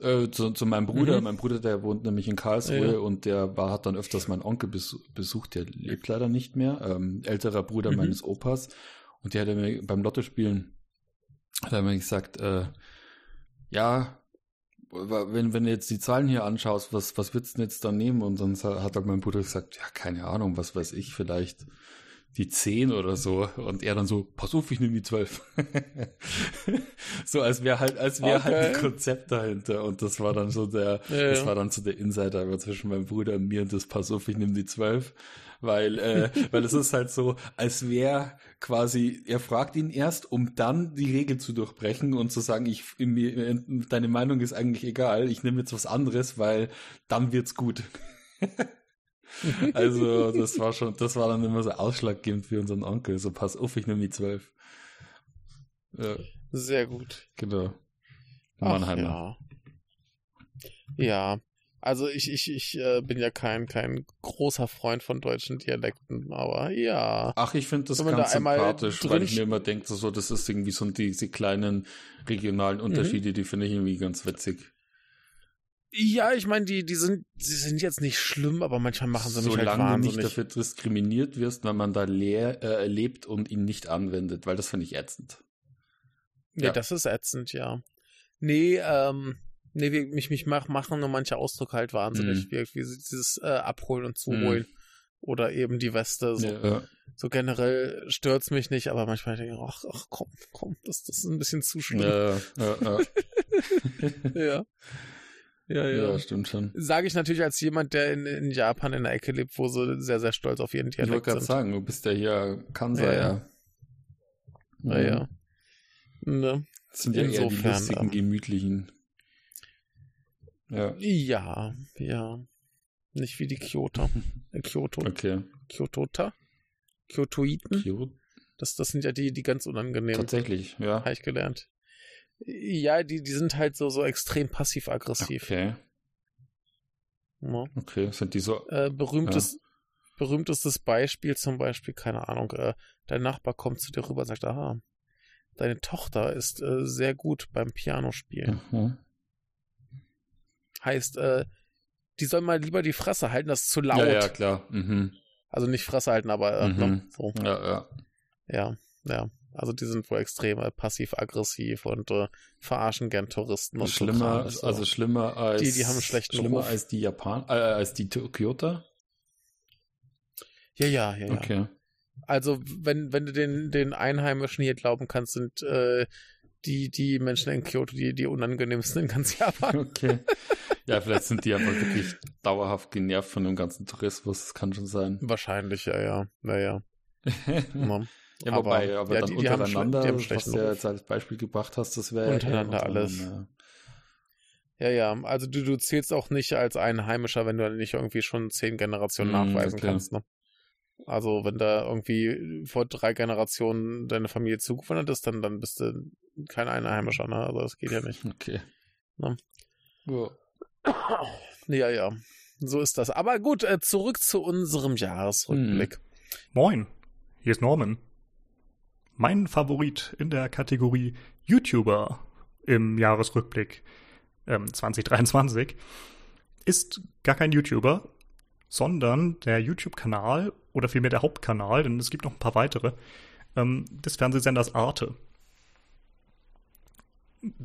Äh, zu, zu meinem Bruder. Mhm. Mein Bruder, der wohnt nämlich in Karlsruhe Ja. und der war, hat dann öfters meinen Onkel besu besucht, der lebt leider nicht mehr. Ähm, älterer Bruder Mhm. meines Opas. Und der hat mir beim Lottospielen hat er mir gesagt, äh, ja, wenn, wenn du jetzt die Zahlen hier anschaust, was, was würdest du denn jetzt da nehmen? Und dann sa- hat halt mein Bruder gesagt, ja, keine Ahnung, was weiß ich, vielleicht die 10 oder so. Und er dann so, pass auf, ich nehme die 12. so als wäre halt, als wäre halt Okay. ein Konzept dahinter. Und das war dann so der, Ja, das ja. war dann so der Insider zwischen meinem Bruder und mir und das pass auf, ich nehme die 12. Weil, äh, weil es ist halt so, als wäre quasi, er fragt ihn erst, um dann die Regel zu durchbrechen und zu sagen, ich, mir, deine Meinung ist eigentlich egal, ich nehme jetzt was anderes, weil dann wird's gut. also, das war schon, das war dann immer so ausschlaggebend für unseren Onkel. So, pass auf, ich nehme die 12. Ja, Sehr gut. genau. Mannheimer. Ja. ja. Also ich, ich, ich äh, bin ja kein, kein großer Freund von deutschen Dialekten, aber ja. Ach, ich finde das ganz da sympathisch, weil ich mir immer denke, so, das ist irgendwie so diese kleinen regionalen Unterschiede, die finde ich irgendwie ganz witzig. Ja, ich meine, die, die sind, die sind jetzt nicht schlimm, aber manchmal machen sie mich halt Solange du wahnsinnig. nicht dafür diskriminiert wirst, wenn man da leer, äh, lebt und ihn nicht anwendet, weil das finde ich ätzend. Nee, Ja. das ist ätzend, ja. Nee, ähm, nee, wir, mich, mich mach, machen nur manche Ausdrücke halt wahnsinnig, Mhm. wie, wie dieses äh, Abholen und Zuholen. Oder eben die Weste. So, ja. so generell stört's mich nicht, aber manchmal denke ich, ach, ach komm, komm, das, das ist ein bisschen zu schlimm. Ja, ja, ja. ja. Ja, ja. ja, stimmt schon. Sage ich natürlich als jemand, der in, in Japan in der Ecke lebt, wo sie sehr, sehr stolz auf ihren Ich wollte Dialekt gerade sind. sagen, du bist ja hier Kansai, Ja, ja. ja. Ja, ja. Ne? Das sind ja eher die Insofern, lustigen, ähm, gemütlichen. Ja. Ja, ja. Nicht wie die Kyoto. Äh, Kyoto. Okay. Kyotota? Kyotoiten? Kyoto. Das, das sind ja die, die ganz unangenehm. Tatsächlich, ja. Habe ich gelernt. Ja, die, die sind halt so, so extrem passiv-aggressiv. Okay, Ja. okay. Sind die so. Äh, berühmtes, berühmtestes Beispiel zum Beispiel, keine Ahnung, äh, dein Nachbar kommt zu dir rüber und sagt, aha, deine Tochter ist äh, sehr gut beim Pianospielen. Mhm. Heißt, äh, die soll mal lieber die Fresse halten, das ist zu laut. Ja, ja, klar. Mhm. Also nicht Fresse halten, aber äh, Mhm. ne, so. Ja, ja. Ja, ja. Also die sind wohl extrem äh, passiv-aggressiv und äh, verarschen gern Touristen. Und so Schlimmer, so. also schlimmer als. Die- die haben schlechten Schlimmer Ruf. als die Japan, äh, als die Kyoto? Ja, ja, ja, ja. Okay. Also wenn, wenn du den, den Einheimischen hier glauben kannst, sind äh, die, die Menschen in Kyoto die, die unangenehmsten in ganz Japan. Okay. Ja, vielleicht sind die einfach wirklich dauerhaft genervt von dem ganzen Tourismus. Das kann schon sein. Wahrscheinlich, ja, ja. Naja. Ja. Ja, wobei, aber, ja, dann die, die haben, untereinander, die haben was du ja jetzt als Beispiel gebracht hast, das wäre Untereinander alles. Ja, ja. Also du, du zählst auch nicht als Einheimischer, wenn du nicht irgendwie schon zehn Generationen Mm, nachweisen okay. kannst. Ne? Also wenn da irgendwie vor drei Generationen deine Familie zugewandert ist, dann, dann bist du kein Einheimischer. Ne? Also das geht ja nicht. Okay. Ne? Ja. Ja, ja. So ist das. Aber gut, äh, zurück zu unserem Jahresrückblick. Moin, hier ist Norman. Mein Favorit in der Kategorie YouTuber im Jahresrückblick ähm, 2023 ist gar kein YouTuber, sondern der YouTube-Kanal oder vielmehr der Hauptkanal, denn es gibt noch ein paar weitere, ähm, des Fernsehsenders Arte.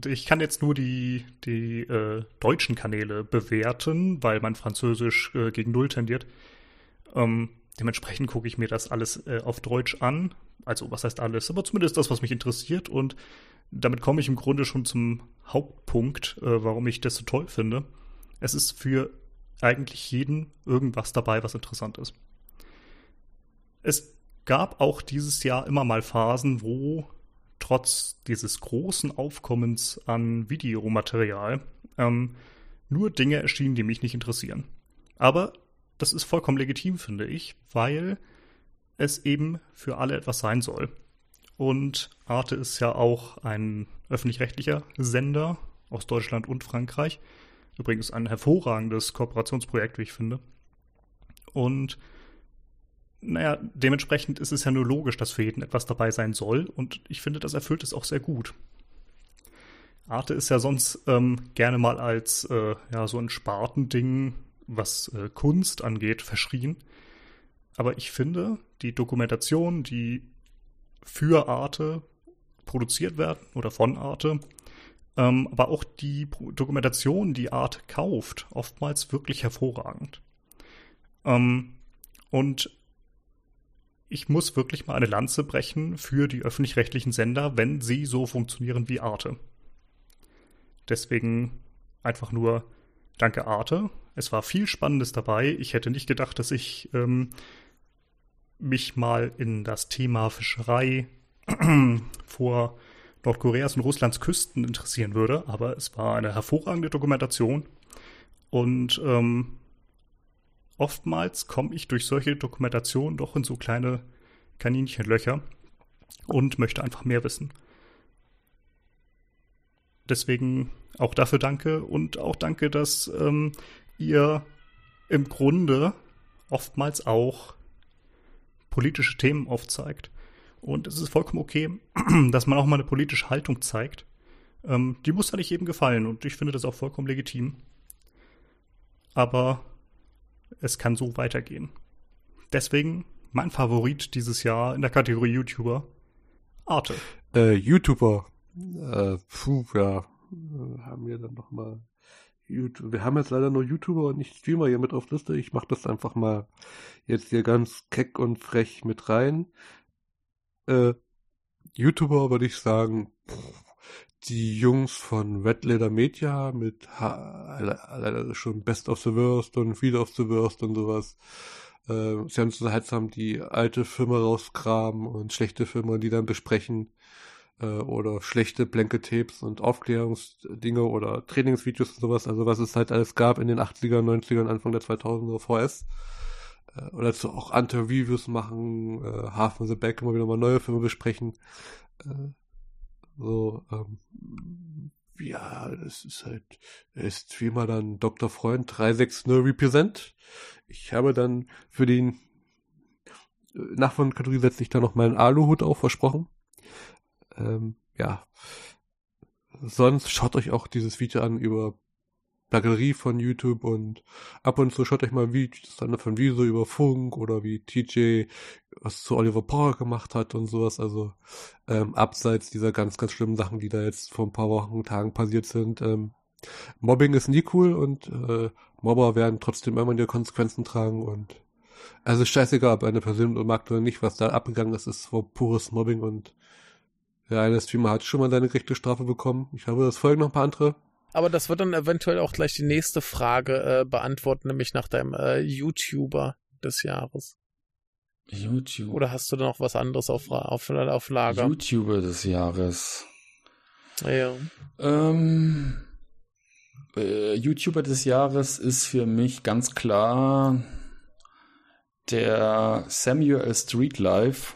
Ich kann jetzt nur die, die äh, deutschen Kanäle bewerten, weil mein Französisch äh, gegen Null tendiert. Ähm, dementsprechend gucke ich mir das alles äh, auf Deutsch an. Also, was heißt alles? Aber zumindest das, was mich interessiert. Und damit komme ich im Grunde schon zum Hauptpunkt, äh, warum ich das so toll finde. Es ist für eigentlich jeden irgendwas dabei, was interessant ist. Es gab auch dieses Jahr immer mal Phasen, wo trotz dieses großen Aufkommens an Videomaterial ähm, nur Dinge erschienen, die mich nicht interessieren. Aber das ist vollkommen legitim, finde ich, weil es eben für alle etwas sein soll. Und Arte ist ja auch ein öffentlich-rechtlicher Sender aus Deutschland und Frankreich. Übrigens ein hervorragendes Kooperationsprojekt, wie ich finde. Und naja, dementsprechend ist es ja nur logisch, dass für jeden etwas dabei sein soll. Und ich finde, das erfüllt es auch sehr gut. Arte ist ja sonst ähm, gerne mal als äh, ja, so ein Spartending, was äh, Kunst angeht, verschrien. Aber ich finde, die Dokumentation, die für Arte produziert werden oder von Arte, ähm, aber auch die Dokumentation, die Arte kauft, oftmals wirklich hervorragend. Ähm, und ich muss wirklich mal eine Lanze brechen für die öffentlich-rechtlichen Sender, wenn sie so funktionieren wie Arte. Deswegen einfach nur danke Arte. Es war viel Spannendes dabei. Ich hätte nicht gedacht, dass ich ähm, mich mal in das Thema Fischerei vor Nordkoreas und Russlands Küsten interessieren würde, aber es war eine hervorragende Dokumentation und ähm, oftmals komme ich durch solche Dokumentationen doch in so kleine Kaninchenlöcher und möchte einfach mehr wissen. Deswegen auch dafür danke und auch danke, dass ähm, ihr im Grunde oftmals auch politische Themen aufzeigt. Und es ist vollkommen okay, dass man auch mal eine politische Haltung zeigt. Ähm, die muss ja nicht jedem gefallen und ich finde das auch vollkommen legitim. Aber es kann so weitergehen. Deswegen mein Favorit dieses Jahr in der Kategorie YouTuber, Arte. Äh, YouTuber. Äh, puh, ja. Äh, haben wir dann noch mal YouTube. Wir haben jetzt leider nur YouTuber und nicht Streamer hier mit auf Liste. Ich mache das einfach mal jetzt hier ganz keck und frech mit rein. Äh, YouTuber würde ich sagen, die Jungs von Red Leather Media mit leider schon Best of the Worst und Feed of the Worst und sowas. Äh, sie haben unterhaltsam die alte Filme rausgraben und schlechte Filme, die dann besprechen äh, oder schlechte Blanket-Tapes und Aufklärungsdinge oder Trainingsvideos und sowas, also was es halt alles gab in den 80er, 90ern, Anfang der 2000er VS. Äh, oder zu auch Anti-Reviews machen, äh, Half of the Back immer wieder mal neue Filme besprechen. Äh, so, ähm, ja, es ist halt, ist wie immer dann Dr. Freund 360 Represent. Ich habe dann für den äh, Nachfolgenden-Kategorie setze ich da noch meinen Aluhut auf, versprochen. Ähm, ja. Sonst schaut euch auch dieses Video an über Plagerie von YouTube und ab und zu schaut euch mal Videos an von Wieso über Funk oder wie TJ was zu Oliver Power gemacht hat und sowas. Also ähm, abseits dieser ganz, ganz schlimmen Sachen, die da jetzt vor ein paar Wochen, Tagen passiert sind. Ähm, Mobbing ist nie cool und äh, Mobber werden trotzdem immer die Konsequenzen tragen und also scheißegal, ob eine Person mag oder nicht, was da abgegangen ist, ist vor pures Mobbing und der eine Streamer hat schon mal seine gerechte Strafe bekommen. Ich habe das folgen noch ein paar andere. Aber das wird dann eventuell auch gleich die nächste Frage äh, beantworten, nämlich nach deinem äh, YouTuber des Jahres. YouTube. Oder hast du da noch was anderes auf, auf, auf Lager? YouTuber des Jahres. Ja. Ähm, äh, YouTuber des Jahres ist für mich ganz klar der Samuel Streetlife.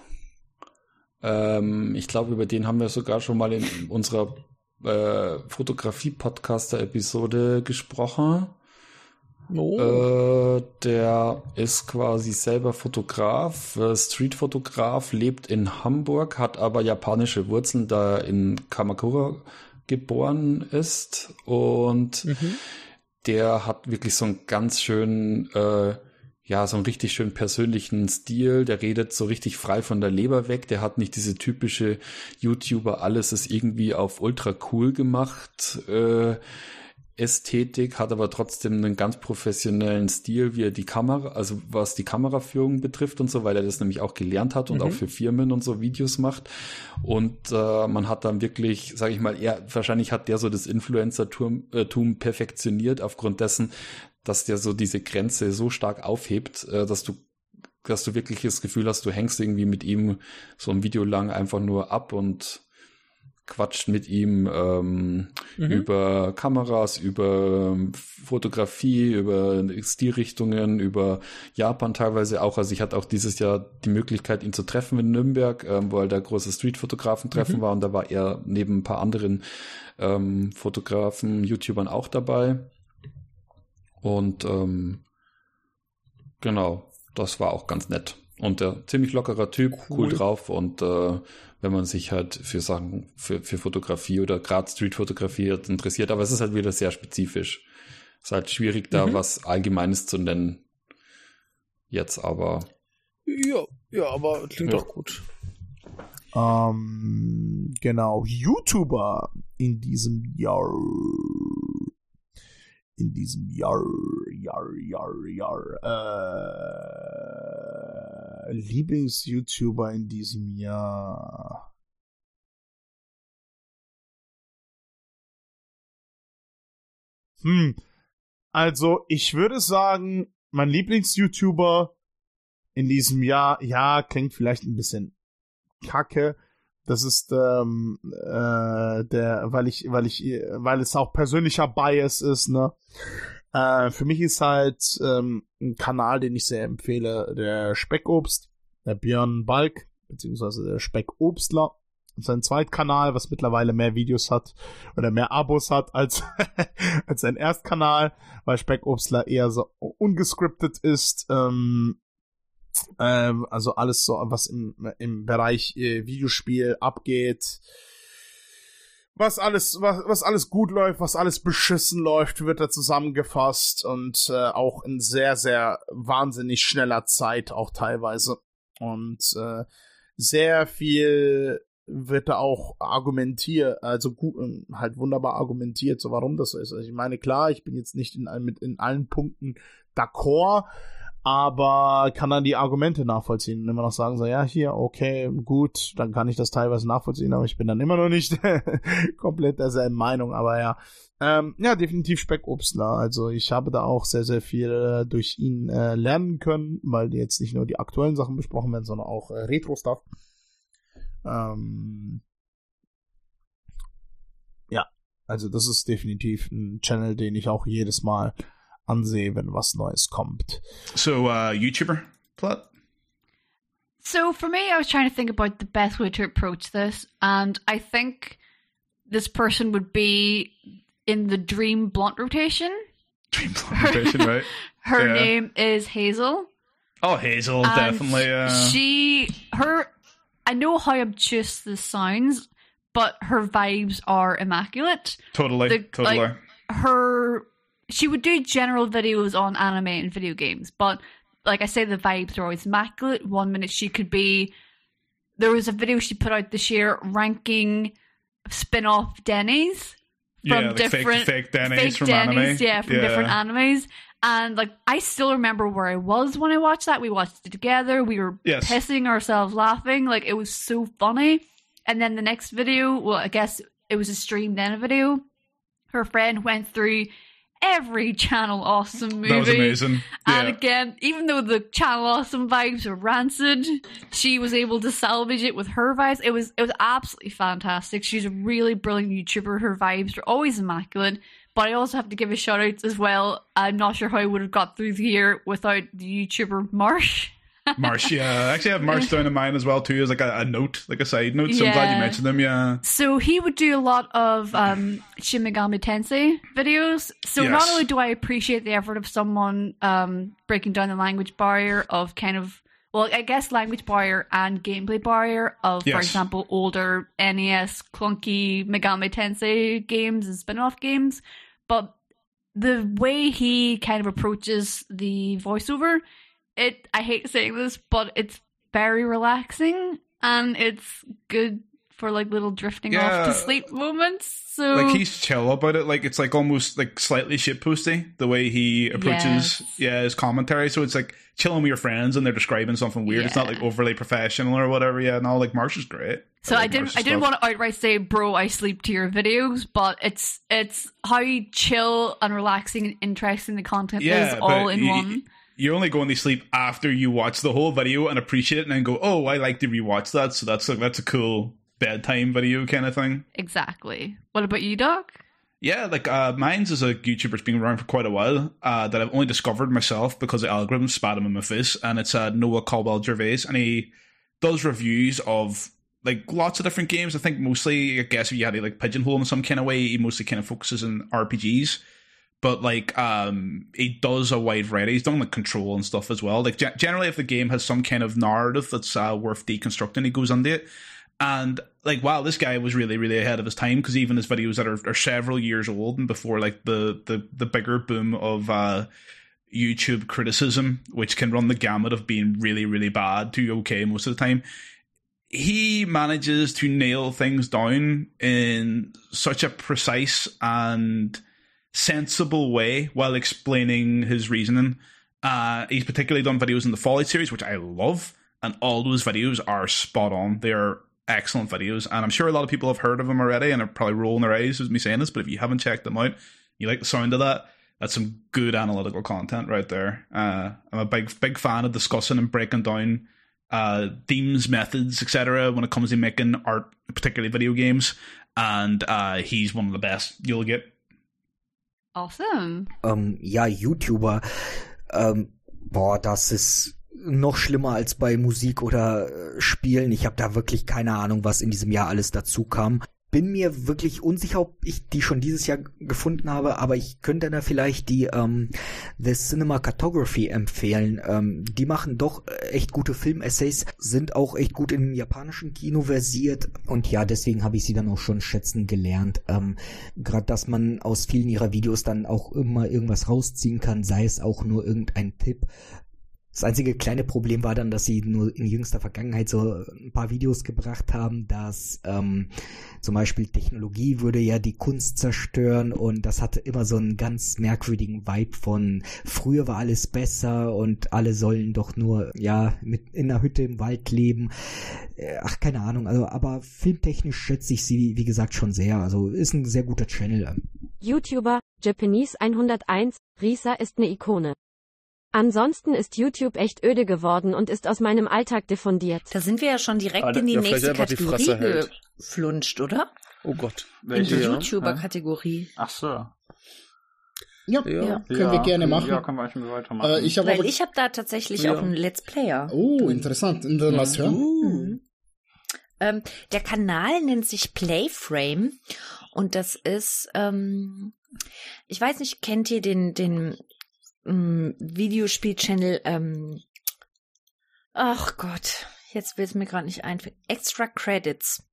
Ähm, ich glaube, über den haben wir sogar schon mal in unserer äh, Fotografie-Podcaster-Episode gesprochen. Oh. Äh, der ist quasi selber Fotograf, äh, Streetfotograf, lebt in Hamburg, hat aber japanische Wurzeln, da in Kamakura geboren ist und Mhm. der hat wirklich so einen ganz schönen, äh, ja, so einen richtig schön persönlichen Stil. Der redet so richtig frei von der Leber weg. Der hat nicht diese typische YouTuber, alles ist irgendwie auf ultra cool gemacht. Äh, Ästhetik, hat aber trotzdem einen ganz professionellen Stil, wie er die Kamera, also was die Kameraführung betrifft und so, weil er das nämlich auch gelernt hat und Mhm. auch für Firmen und so Videos macht. Und äh, man hat dann wirklich, sage ich mal, er, wahrscheinlich hat der so das Influencer-Tum äh, perfektioniert aufgrund dessen, dass der so diese Grenze so stark aufhebt, äh, dass du dass du wirklich das Gefühl hast, du hängst irgendwie mit ihm so ein Video lang einfach nur ab und quatscht mit ihm ähm, Mhm. über Kameras, über ähm, Fotografie, über Stilrichtungen, über Japan teilweise auch. Also ich hatte auch dieses Jahr die Möglichkeit, ihn zu treffen in Nürnberg, ähm, weil da große Street-Fotografen-Treffen Mhm. war und da war er neben ein paar anderen ähm, Fotografen, YouTubern auch dabei. Und ähm, genau, das war auch ganz nett. Und der ziemlich lockerer Typ, cool, Cool. drauf und äh, wenn man sich halt für Sachen, für, für Fotografie oder gerade Streetfotografie interessiert, aber es ist halt wieder sehr spezifisch. Ist halt schwierig, da Mhm. was Allgemeines zu nennen. Jetzt aber. Ja, ja, aber klingt Ja. doch gut. Ähm, genau, YouTuber in diesem Jahr. In diesem Jahr, Jahr, Jahr, Jahr. Äh, Lieblings-YouTuber in diesem Jahr. Hm. Also, ich würde sagen, mein Lieblings-YouTuber in diesem Jahr, ja, klingt vielleicht ein bisschen kacke. Das ist ähm, äh, der, weil ich, weil ich, weil es auch persönlicher Bias ist, ne? Äh, für mich ist halt ähm, ein Kanal, den ich sehr empfehle, der Speckobst, der Björn Balk, beziehungsweise der Speckobstler. Sein Zweitkanal, was mittlerweile mehr Videos hat oder mehr Abos hat als, als sein Erstkanal, weil Speckobstler eher so ungescriptet ist. Ähm, ähm, also alles so, was im, im Bereich äh, Videospiel abgeht. Was alles, was, was alles gut läuft, was alles beschissen läuft, wird da zusammengefasst und äh, auch in sehr, sehr wahnsinnig schneller Zeit auch teilweise. Und äh, sehr viel wird da auch argumentiert, also gut, halt wunderbar argumentiert, so warum das so ist. Also ich meine, klar, ich bin jetzt nicht in, mit in allen Punkten d'accord, aber kann dann die Argumente nachvollziehen und immer noch sagen, so, ja, hier, okay, gut, dann kann ich das teilweise nachvollziehen, aber ich bin dann immer noch nicht komplett derselben Meinung, aber ja. Ähm, ja, definitiv Speckobstler. Also ich habe da auch sehr, sehr viel äh, durch ihn äh, lernen können, weil jetzt nicht nur die aktuellen Sachen besprochen werden, sondern auch äh, Retro-Stuff. Ähm, ja, also das ist definitiv ein Channel, den ich auch jedes Mal ansehe, wenn was Neues kommt. So, uh, YouTuber plot? So for me, I was trying to think about the best way to approach this, and I think this person would be in the Dream Blunt rotation. Dream Blunt rotation, right? Her Yeah. name is Hazel. Oh, Hazel, and definitely. Uh, She, her, I know how obtuse this sounds, but her vibes are immaculate. totally, the- totally. like, Her, she would do general videos on anime and video games, but like I say, the vibes are always immaculate. One minute she could be. There was a video she put out this year ranking spin-off Denny's from Yeah, like different fake Denny's fake from Denny's, anime. yeah, from Yeah. different animes. And like I still remember where I was when I watched that. We watched it together. We were Yes. pissing ourselves laughing. Like it was so funny. And then the next video, well, I guess it was a stream, then a video. Her friend went through every Channel Awesome movie. that was amazing. And again, even though the Channel Awesome vibes were rancid, she was able to salvage it with her vibes. It was it was absolutely fantastic. She's a really brilliant YouTuber. Her vibes are always immaculate. But I also have to give a shout out as well. I'm not sure how I would have got through the year without the YouTuber Marsh. Marsh, yeah. Actually, have Marsh down in mine as well too, as like a, a note, like a side note. So I'm glad you mentioned them. Yeah. So he would do a lot of um, Shin Megami Tensei videos. So not only do I appreciate the effort of someone um, breaking down the language barrier of kind of, well, I guess language barrier and gameplay barrier of, for example, older NES clunky Megami Tensei games and spin-off games, but the way he kind of approaches the voiceover, it I hate saying this, but it's very relaxing and it's good for like little drifting off to sleep moments. So Like he's chill about it. Like it's like almost like slightly shitposty the way he approaches Yes. yeah his commentary. So it's like chilling with your friends and they're describing something weird. It's not like overly professional or whatever. Yeah, no, like Marsh is great. So I, like didn't Marsh's I didn't stuff. want to outright say, bro, I sleep to your videos, but it's it's how chill and relaxing and interesting the content is all in one. You're only going to sleep after you watch the whole video and appreciate it, and then go, "Oh, I like to rewatch that." So that's a, that's a cool bedtime video kind of thing. Exactly. What about you, Doc? Yeah, like uh, mine's is a YouTuber that's been around for quite a while uh, that I've only discovered myself because the algorithm spat him in my face, and it's uh, Noah Caldwell Gervais, and he does reviews of like lots of different games. I think mostly, I guess, if you had to like pigeonhole in some kind of way, he mostly kind of focuses on RPGs. But like, um, he does a wide variety. He's done like Control and stuff as well. Like, ge- generally, if the game has some kind of narrative that's uh, worth deconstructing, he goes into it. And like, wow, this guy was really, really ahead of his time because even his videos that are, are several years old and before like the the the bigger boom of uh, YouTube criticism, which can run the gamut of being really, really bad to okay most of the time. He manages to nail things down in such a precise and sensible way while explaining his reasoning. Uh, he's particularly done videos in the Fallout series, which I love, and all those videos are spot on. They are excellent videos, and I'm sure a lot of people have heard of them already and are probably rolling their eyes with me saying this. But if you haven't checked them out, you like the sound of that. That's some good analytical content right there. Uh, I'm a big big fan of discussing and breaking down uh, themes, methods, etc. When it comes to making art, particularly video games, and uh, he's one of the best you'll get. Awesome. Ähm, ja, YouTuber. Ähm, boah, das ist noch schlimmer als bei Musik oder äh, Spielen. Ich habe da wirklich keine Ahnung, was in diesem Jahr alles dazu kam. Bin mir wirklich unsicher, ob ich die schon dieses Jahr gefunden habe, aber ich könnte da vielleicht die ähm, The Cinematography empfehlen. Ähm, die machen doch äh, echt gute Filmessays, sind auch echt gut im japanischen Kino versiert und ja, deswegen habe ich sie dann auch schon schätzen gelernt. Ähm, Gerade, dass man aus vielen ihrer Videos dann auch immer irgendwas rausziehen kann, sei es auch nur irgendein Tipp. Das einzige kleine Problem war dann, dass sie nur in jüngster Vergangenheit so ein paar Videos gebracht haben, dass ähm, zum Beispiel Technologie würde ja die Kunst zerstören und das hatte immer so einen ganz merkwürdigen Vibe von früher war alles besser und alle sollen doch nur ja mit in einer Hütte im Wald leben. Äh, Ach, keine Ahnung, also aber filmtechnisch schätze ich sie, wie gesagt, schon sehr. Also ist ein sehr guter Channel. YouTuber, Japanese 101, Risa ist eine Ikone. Ansonsten ist YouTube echt öde geworden und ist aus meinem Alltag diffundiert. Da sind wir ja schon direkt Ah, in die ja, nächste die Kategorie Fresse hält. geflunscht, oder? Oh Gott. In die Welche? YouTuber-Kategorie. Ach so. Ja, Ja. können wir gerne machen. Ja, können wir schon weitermachen. Äh, ich habe Weil aber... ich habe da tatsächlich Ja. auch einen Let's Player. Oh, interessant. Dann lass hören. Mhm. Ähm, der Kanal nennt sich Playframe und das ist, ähm, ich weiß nicht, kennt ihr den, den ähm, Videospiel-Channel, ähm, ach Gott, jetzt will es mir gerade nicht einfallen, Extra Credits.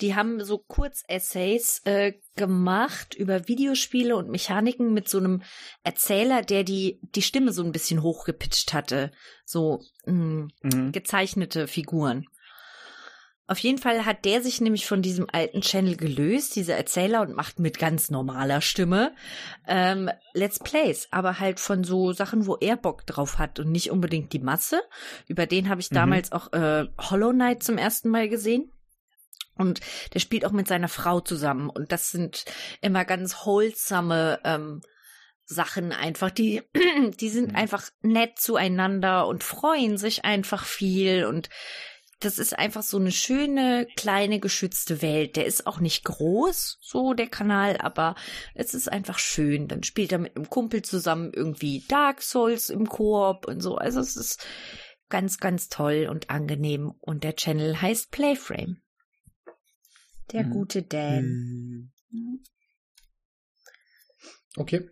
Die haben so Kurzessays äh, gemacht über Videospiele und Mechaniken mit so einem Erzähler, der die die Stimme so ein bisschen hochgepitcht hatte, so mh, Mhm. gezeichnete Figuren. Auf jeden Fall hat der sich nämlich von diesem alten Channel gelöst, dieser Erzähler, und macht mit ganz normaler Stimme ähm, Let's Plays, aber halt von so Sachen, wo er Bock drauf hat und nicht unbedingt die Masse. Über den habe ich Mhm. damals auch äh, Hollow Knight zum ersten Mal gesehen. Und der spielt auch mit seiner Frau zusammen. Und das sind immer ganz wholesome ähm, Sachen einfach. Die, die sind einfach nett zueinander und freuen sich einfach viel. Und das ist einfach so eine schöne, kleine, geschützte Welt. Der ist auch nicht groß, so der Kanal, aber es ist einfach schön. Dann spielt er mit einem Kumpel zusammen irgendwie Dark Souls im Koop und so. Also es ist ganz, ganz toll und angenehm. Und der Channel heißt Playframe. Der Mhm. gute Dan. Okay.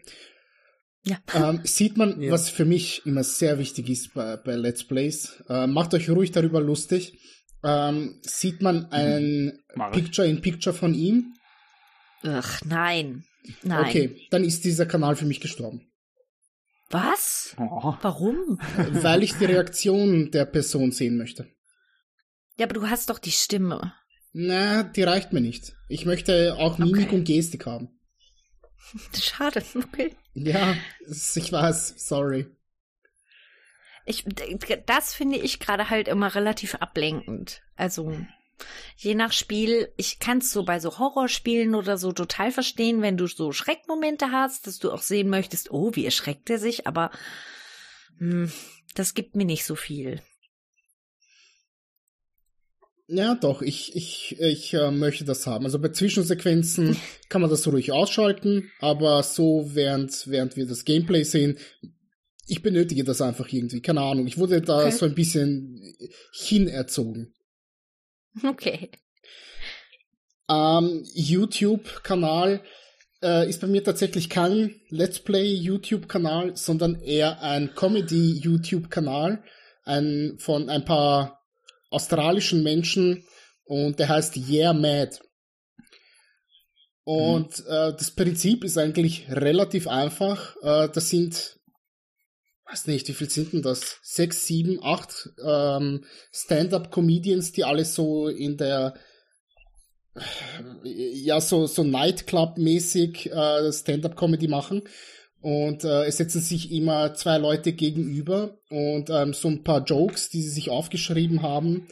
Ja. Ähm, sieht man, Ja. was für mich immer sehr wichtig ist bei, bei Let's Plays, äh, macht euch ruhig darüber lustig. Ähm, sieht man ein Mach ich. Picture-in-Picture von ihm? Ach, nein. Nein. Okay, dann ist dieser Kanal für mich gestorben. Was? Oh. Warum? weil ich die Reaktion der Person sehen möchte. Ja, aber du hast doch die Stimme. Na, die reicht mir nicht. Ich möchte auch Mimik Okay. und Gestik haben. Schade. Okay. Ja, ich weiß, sorry. Ich, das finde ich gerade halt immer relativ ablenkend. Also, je nach Spiel, ich kann es so bei so Horrorspielen oder so total verstehen, wenn du so Schreckmomente hast, dass du auch sehen möchtest, oh, wie erschreckt er sich, aber hm, das gibt mir nicht so viel. Ja, doch, ich, ich, ich äh, möchte das haben. Also bei Zwischensequenzen kann man das ruhig ausschalten, aber so während, während wir das Gameplay sehen, ich benötige das einfach irgendwie. Keine Ahnung. Ich wurde da Okay. so ein bisschen hinerzogen. Okay. Ähm, YouTube-Kanal äh, ist bei mir tatsächlich kein Let's Play-YouTube-Kanal, sondern eher ein Comedy-YouTube-Kanal ein, von ein paar australischen Menschen und der heißt Yeah Mad. Und äh, das Prinzip ist eigentlich relativ einfach. Äh, das sind, weiß nicht, wie viel sind denn das? Sechs, sieben, acht ähm, Stand-up-Comedians, die alle so in der ja, so, so Nightclub-mäßig äh, Stand-up-Comedy machen. Und äh, es setzen sich immer zwei Leute gegenüber und ähm, so ein paar Jokes, die sie sich aufgeschrieben haben,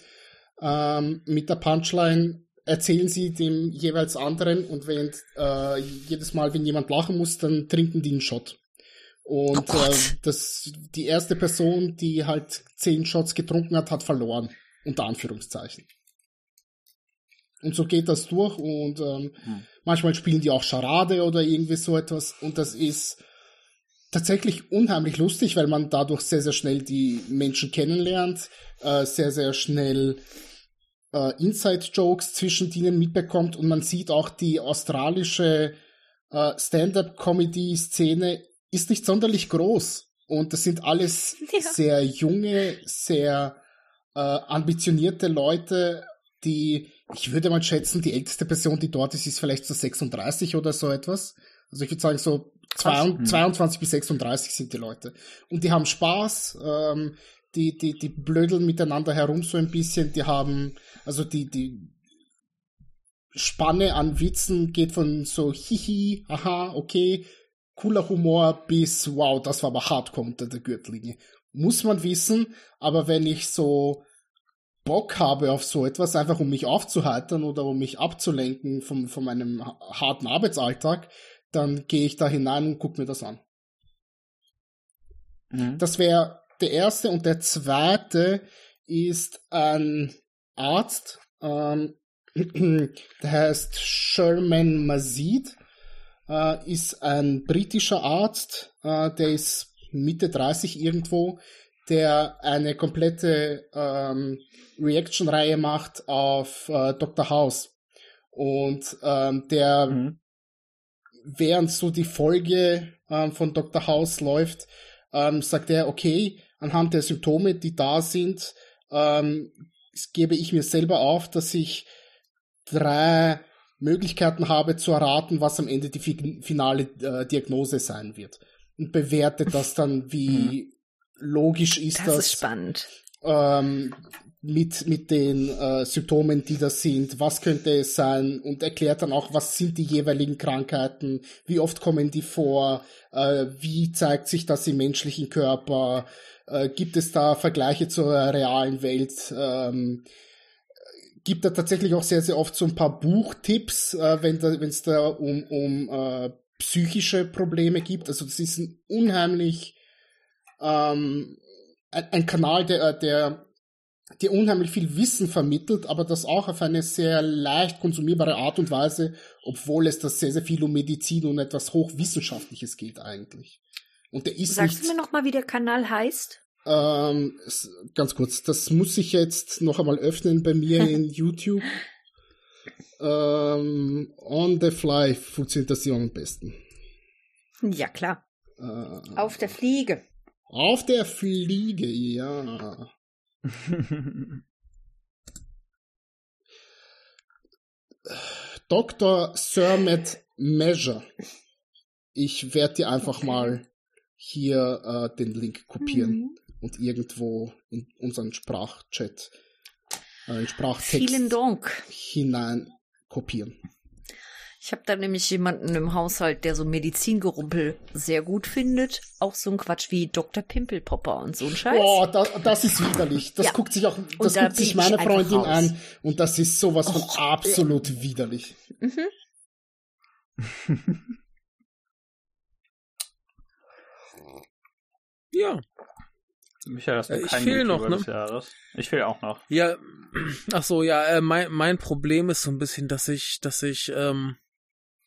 ähm, mit der Punchline erzählen sie dem jeweils anderen und wenn äh, jedes Mal, wenn jemand lachen muss, dann trinken die einen Shot. Und Oh äh, das, die erste Person, die halt zehn Shots getrunken hat, hat verloren. Unter Anführungszeichen. Und so geht das durch und ähm, Hm. manchmal spielen die auch Charade oder irgendwie so etwas und das ist tatsächlich unheimlich lustig, weil man dadurch sehr, sehr schnell die Menschen kennenlernt, äh, sehr, sehr schnell äh, Inside-Jokes zwischen denen mitbekommt und man sieht auch die australische äh, Stand-up-Comedy-Szene ist nicht sonderlich groß und das sind alles Ja. sehr junge, sehr äh, ambitionierte Leute, die, ich würde mal schätzen, die älteste Person, die dort ist, ist vielleicht so 36 oder so etwas. Also ich würde sagen, so zwei- Hm. 22 bis 36 sind die Leute. Und die haben Spaß, ähm, die, die, die blödeln miteinander herum so ein bisschen, die haben, also die, die Spanne an Witzen geht von so hihi, aha, okay, cooler Humor bis wow, das war aber hardcore unter der Gürtellinie. Muss man wissen, aber wenn ich so Bock habe auf so etwas, einfach um mich aufzuheitern oder um mich abzulenken von, von meinem ha- harten Arbeitsalltag, dann gehe ich da hinein und gucke mir das an. Mhm. Das wäre der erste und der zweite ist ein Arzt, ähm, der heißt Sherman Mazid, äh, ist ein britischer Arzt, äh, der ist Mitte 30 irgendwo, der eine komplette ähm, Reaction-Reihe macht auf äh, Dr. House. Und ähm, der Mhm. Während so die Folge ähm, von Dr. House läuft, ähm, sagt er, okay, anhand der Symptome, die da sind, ähm, gebe ich mir selber auf, dass ich drei Möglichkeiten habe zu erraten, was am Ende die fi- finale äh, Diagnose sein wird. Und bewertet das dann, wie logisch ist Das das, ist spannend. ähm, mit, mit den äh, Symptomen, die das sind, was könnte es sein? Und erklärt dann auch, was sind die jeweiligen Krankheiten, wie oft kommen die vor, äh, wie zeigt sich das im menschlichen Körper, äh, gibt es da Vergleiche zur realen Welt, ähm, gibt da tatsächlich auch sehr, sehr oft so ein paar Buchtipps, äh, wenn da, es da um, um äh, psychische Probleme gibt. Also das ist ein unheimlich ähm, ein, ein Kanal, der, der dir unheimlich viel Wissen vermittelt, aber das auch auf eine sehr leicht konsumierbare Art und Weise, obwohl es das sehr, sehr viel um Medizin und etwas Hochwissenschaftliches geht eigentlich. Und der ist Sagst nicht du mir noch mal, wie der Kanal heißt? Ähm, ganz kurz, das muss ich jetzt noch einmal öffnen bei mir in YouTube. Ähm, on the fly funktioniert das hier am besten. Ja, klar. Äh, Auf der Fliege. auf der Fliege, ja. Dr. Sermet Measure. Ich werde dir einfach mal hier äh, den Link kopieren Mhm. und irgendwo in unseren Sprachchat, äh, in Sprachtext hinein kopieren. Ich habe da nämlich jemanden im Haushalt, der so Medizingerumpel sehr gut findet. Auch so ein Quatsch wie Dr. Pimpelpopper und so ein Scheiß. Boah, da, das ist widerlich. Das Ja. guckt sich auch, das da guckt sich meine Freundin raus. an und das ist sowas von Och, absolut widerlich. Mhm. Ja. Michael, hast du Äh, ich keinen fehl noch, ne? Jahres? Ich fehl auch noch. Ja, ach so, ja, äh, mein, mein Problem ist so ein bisschen, dass ich, dass ich ähm,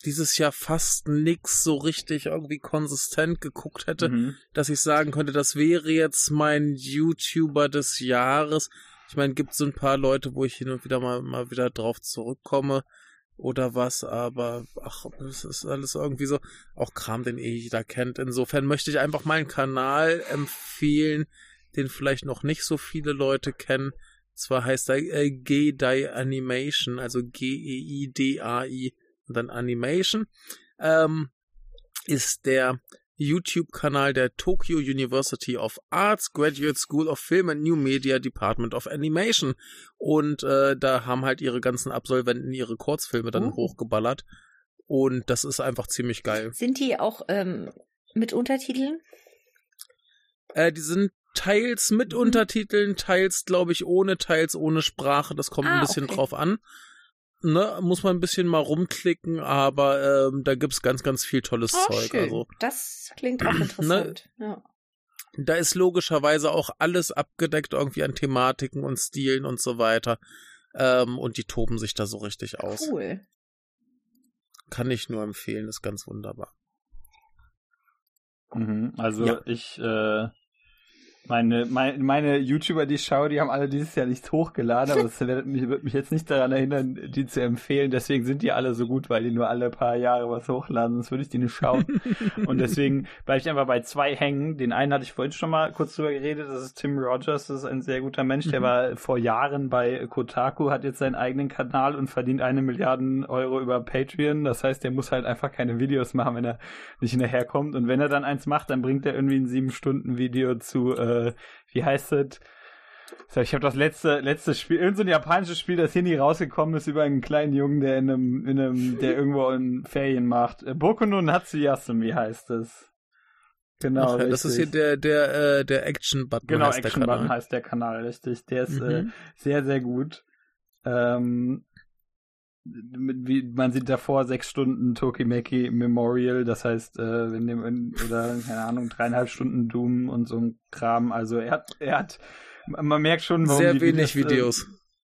dieses Jahr fast nix so richtig irgendwie konsistent geguckt hätte, Mhm. dass ich sagen könnte, das wäre jetzt mein YouTuber des Jahres. Ich meine, gibt so ein paar Leute, wo ich hin und wieder mal, mal wieder drauf zurückkomme oder was, aber ach, das ist alles irgendwie so, auch Kram, den eh jeder kennt. Insofern möchte ich einfach meinen Kanal empfehlen, den vielleicht noch nicht so viele Leute kennen. Zwar heißt er äh, G-Dai Animation, also G-E-I-D-A-I und dann Animation. Ähm, ist der YouTube-Kanal der Tokyo University of Arts Graduate School of Film and New Media Department of Animation. Und äh, da haben halt ihre ganzen Absolventen ihre Kurzfilme dann Oh. hochgeballert. Und das ist einfach ziemlich geil. Sind die auch ähm, mit Untertiteln? Äh, die sind teils Mhm. mit Untertiteln, teils, glaube ich, ohne, teils ohne Sprache. Das kommt Ah, ein bisschen okay. drauf an. Ne, muss man ein bisschen mal rumklicken, aber ähm, da gibt's ganz, ganz viel tolles Oh, Zeug. schön. Also Das klingt auch interessant. Ja. da ist logischerweise auch alles abgedeckt irgendwie an Thematiken und Stilen und so weiter. Ähm, und die toben sich da so richtig aus. Cool. Kann ich nur empfehlen, ist ganz wunderbar. Mhm. Also Ja. ich, äh, meine, meine, meine YouTuber, die ich schaue, die haben alle dieses Jahr nicht hochgeladen, aber es wird mich, wird mich jetzt nicht daran erinnern, die zu empfehlen. Deswegen sind die alle so gut, weil die nur alle paar Jahre was hochladen, sonst würde ich die nicht schauen. Und deswegen bleibe ich einfach bei zwei hängen. Den einen hatte ich vorhin schon mal kurz drüber geredet, das ist Tim Rogers, das ist ein sehr guter Mensch, der Mhm. war vor Jahren bei Kotaku, hat jetzt seinen eigenen Kanal und verdient eine Milliarden Euro über Patreon. Das heißt, der muss halt einfach keine Videos machen, wenn er nicht hinterherkommt. Und wenn er dann eins macht, dann bringt er irgendwie ein sieben Stunden Video zu, äh, wie heißt es? Ich habe das letzte letzte Spiel, irgend so ein japanisches Spiel, das hier nie rausgekommen ist über einen kleinen Jungen, der in einem, in einem, der irgendwo in Ferien macht. Äh, Boku no Natsuyasumi heißt es. Genau, Ach das ist hier der, der, äh, der Action-Button. Genau, heißt der Action Button Kanal. heißt der Kanal, richtig. Der ist Mhm. äh, sehr, sehr gut. Ähm, wie, man sieht davor sechs Stunden Tokimeki Memorial, das heißt, äh, wenn dem, oder, keine Ahnung, dreieinhalb Stunden Doom und so ein Kram. Also er hat, er hat, man merkt schon, warum Sehr die wenig Videos, Videos.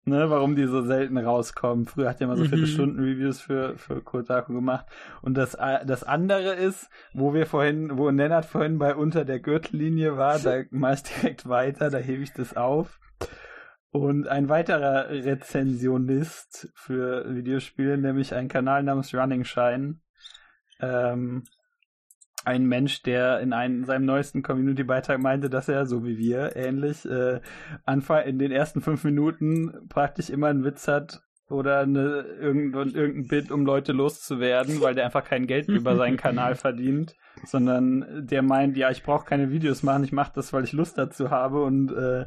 Äh, ne, warum die so selten rauskommen. Früher hat er mal so Mhm. Viertelstunden-Reviews für, für Kotaku gemacht. Und das, äh, das andere ist, wo wir vorhin, wo Nennert vorhin bei unter der Gürtellinie war, da mach ich direkt weiter, da hebe ich das auf. Und ein weiterer Rezensionist für Videospiele, nämlich ein Kanal namens Running Shine. Ähm, ein Mensch, der in, einem, in seinem neuesten Community-Beitrag meinte, dass er, so wie wir, ähnlich, äh, Anfang in den ersten fünf Minuten praktisch immer einen Witz hat oder eine, irgendein, irgendein Bit, um Leute loszuwerden, weil der einfach kein Geld über seinen Kanal verdient, sondern der meint, ja, ich brauche keine Videos machen, ich mache das, weil ich Lust dazu habe und äh,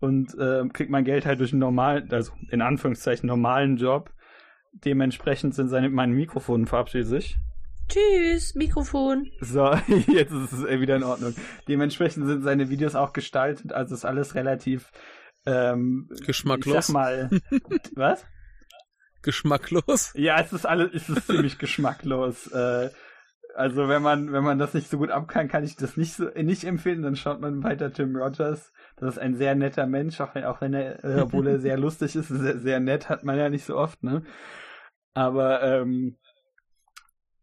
und äh, kriegt mein Geld halt durch einen normalen, also in Anführungszeichen normalen Job. Dementsprechend sind seine, mein Mikrofon verabschiedet sich. Tschüss, Mikrofon. So, jetzt ist es wieder in Ordnung. Dementsprechend sind seine Videos auch gestaltet, also ist alles relativ ähm, Geschmacklos. Ich sag mal, was? Geschmacklos? Ja, es ist alles, es ist ziemlich geschmacklos. Äh, also wenn man, wenn man das nicht so gut ab kann, kann ich das nicht so nicht empfehlen. Dann schaut man weiter Tim Rogers. Das ist ein sehr netter Mensch, auch wenn, auch wenn er, äh, obwohl er sehr lustig ist, sehr, sehr nett, hat man ja nicht so oft, ne? Aber ähm,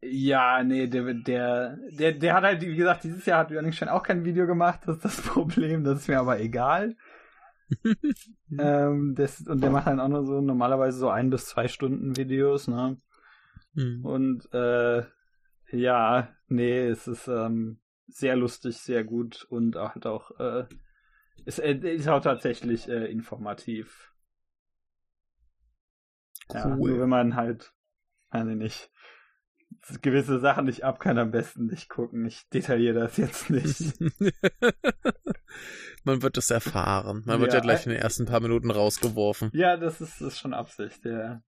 Ja, nee, der, der, der, der hat halt, wie gesagt, dieses Jahr hat Jörning auch kein Video gemacht, das ist das Problem, das ist mir aber egal. ähm, das, und der macht dann auch nur so normalerweise so ein bis zwei Stunden Videos, ne? Mhm. Und äh, ja, nee, es ist ähm, sehr lustig, sehr gut und halt auch, äh, es äh, ist auch tatsächlich äh, informativ. Ja, Cool. nur wenn man halt, weiß ich nicht, gewisse Sachen nicht ab kann, am besten nicht gucken. Ich detailliere das jetzt nicht. Man wird es erfahren. Man wird Ja, ja gleich in den ersten paar Minuten rausgeworfen. ja, das ist, das ist schon Absicht, ja.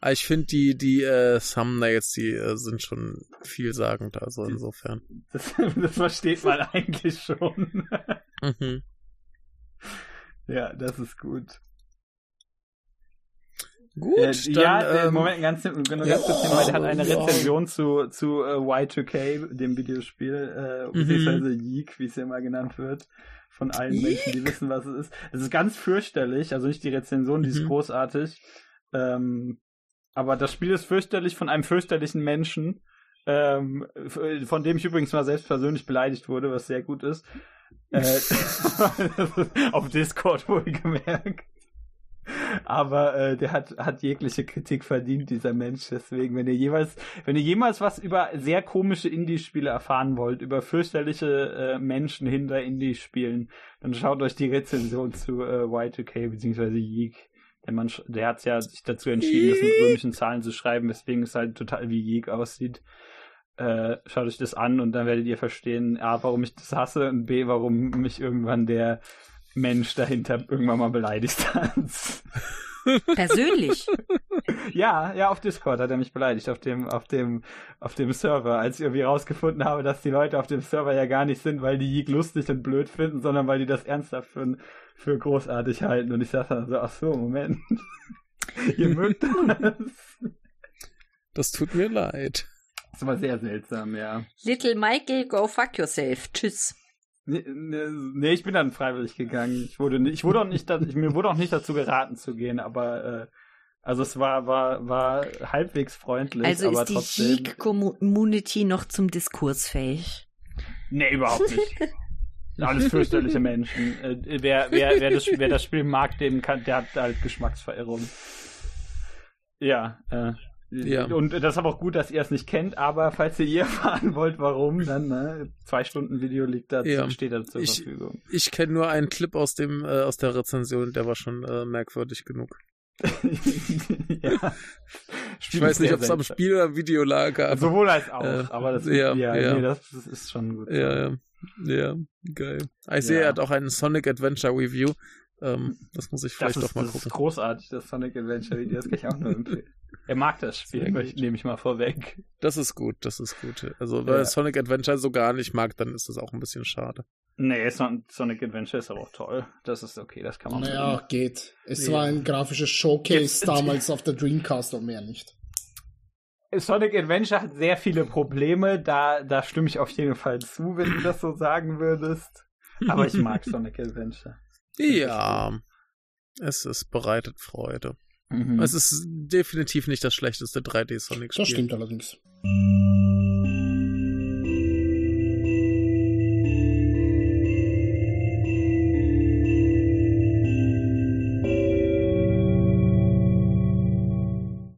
Aber ich finde, die, die äh, Thumbnails, die äh, sind schon vielsagend, also insofern. Das, das versteht man eigentlich schon. Mhm. Ja, das ist gut. Gut, Äh, dann, ja, äh, ähm, Moment, ganz, ganz kurz ja. nebenbei, der hat eine Ja. Rezension zu, zu äh, Y2K, dem Videospiel, äh, Mhm. beziehungsweise Yeek, wie es ja immer genannt wird, von allen Menschen, die wissen, was es ist. Es ist ganz fürchterlich, also nicht die Rezension, die ist Mhm. großartig, ähm, aber das Spiel ist fürchterlich von einem fürchterlichen Menschen, ähm, f- von dem ich übrigens mal selbst persönlich beleidigt wurde, was sehr gut ist. Äh, auf Discord wohlgemerkt. Aber äh, der hat, hat jegliche Kritik verdient, dieser Mensch. Deswegen, wenn ihr jeweils, wenn ihr jemals was über sehr komische Indie-Spiele erfahren wollt, über fürchterliche äh, Menschen hinter Indie-Spielen, dann schaut euch die Rezension zu äh, Y2K bzw. Yeek. Der Mann, der hat ja sich dazu entschieden, das mit römischen Zahlen zu schreiben, weswegen es halt total wie Yeek aussieht. Äh, schaut euch das an und dann werdet ihr verstehen, A, warum ich das hasse und B, warum mich irgendwann der Mensch dahinter irgendwann mal beleidigt hat. Persönlich. ja, ja, auf Discord hat er mich beleidigt, auf dem, auf dem, auf dem Server, als ich irgendwie rausgefunden habe, dass die Leute auf dem Server ja gar nicht sind, weil die Yeek lustig und blöd finden, sondern weil die das ernsthaft für, für großartig halten. Und ich dachte dann so, ach so, Moment. Ihr mögt das. Das tut mir leid. Das war sehr seltsam, ja. Little Michael, go fuck yourself. Tschüss. Nee, nee, ich bin dann freiwillig gegangen. Ich wurde, ich wurde auch nicht, mir wurde auch nicht dazu geraten zu gehen, aber äh, also es war war war halbwegs freundlich, Also aber ist die trotzdem. Geek-Community noch zum Diskurs fähig? Nee, überhaupt nicht. Alles fürchterliche Menschen. Äh, wer, wer, wer, das, wer das Spiel mag, dem kann, der hat halt Geschmacksverirrung. Ja, äh, Ja. Und das ist aber auch gut, dass ihr es nicht kennt, aber falls ihr hier erfahren wollt, warum, dann ne, zwei Stunden Video liegt da, Ja. steht da zur Ich- Verfügung. Ich kenne nur einen Clip aus dem äh, aus der Rezension, der war schon äh, merkwürdig genug. ja. Ich weiß nicht, ob es am Spiel oder am Video lag. Aber, Sowohl als auch, äh, aber das, ja, ja, ja. Nee, das, das ist schon gut. ja, ja, ja, geil. Ich sehe, er hat auch einen Sonic Adventure Review. Ähm, das muss ich Das vielleicht ist, doch mal das ist gucken. großartig, das Sonic Adventure Video, das kann ich auch nur empfehlen. Er mag das Spiel, nehme ich mal vorweg. Das ist gut, das ist gut. Also, wenn Ja. Sonic Adventure so gar nicht mag, dann ist das auch ein bisschen schade. Nee, Son- Sonic Adventure ist aber auch toll. Das ist okay, das kann man Naja, geht. Es Ja. war ein grafisches Showcase damals auf der Dreamcast und mehr nicht. Sonic Adventure hat sehr viele Probleme, da, da stimme ich auf jeden Fall zu, wenn du das so sagen würdest. Aber ich mag Sonic Adventure. Ja, es ist bereitet Freude. Mhm. Es ist definitiv nicht das schlechteste 3D Sonic-Spiel. Das stimmt allerdings.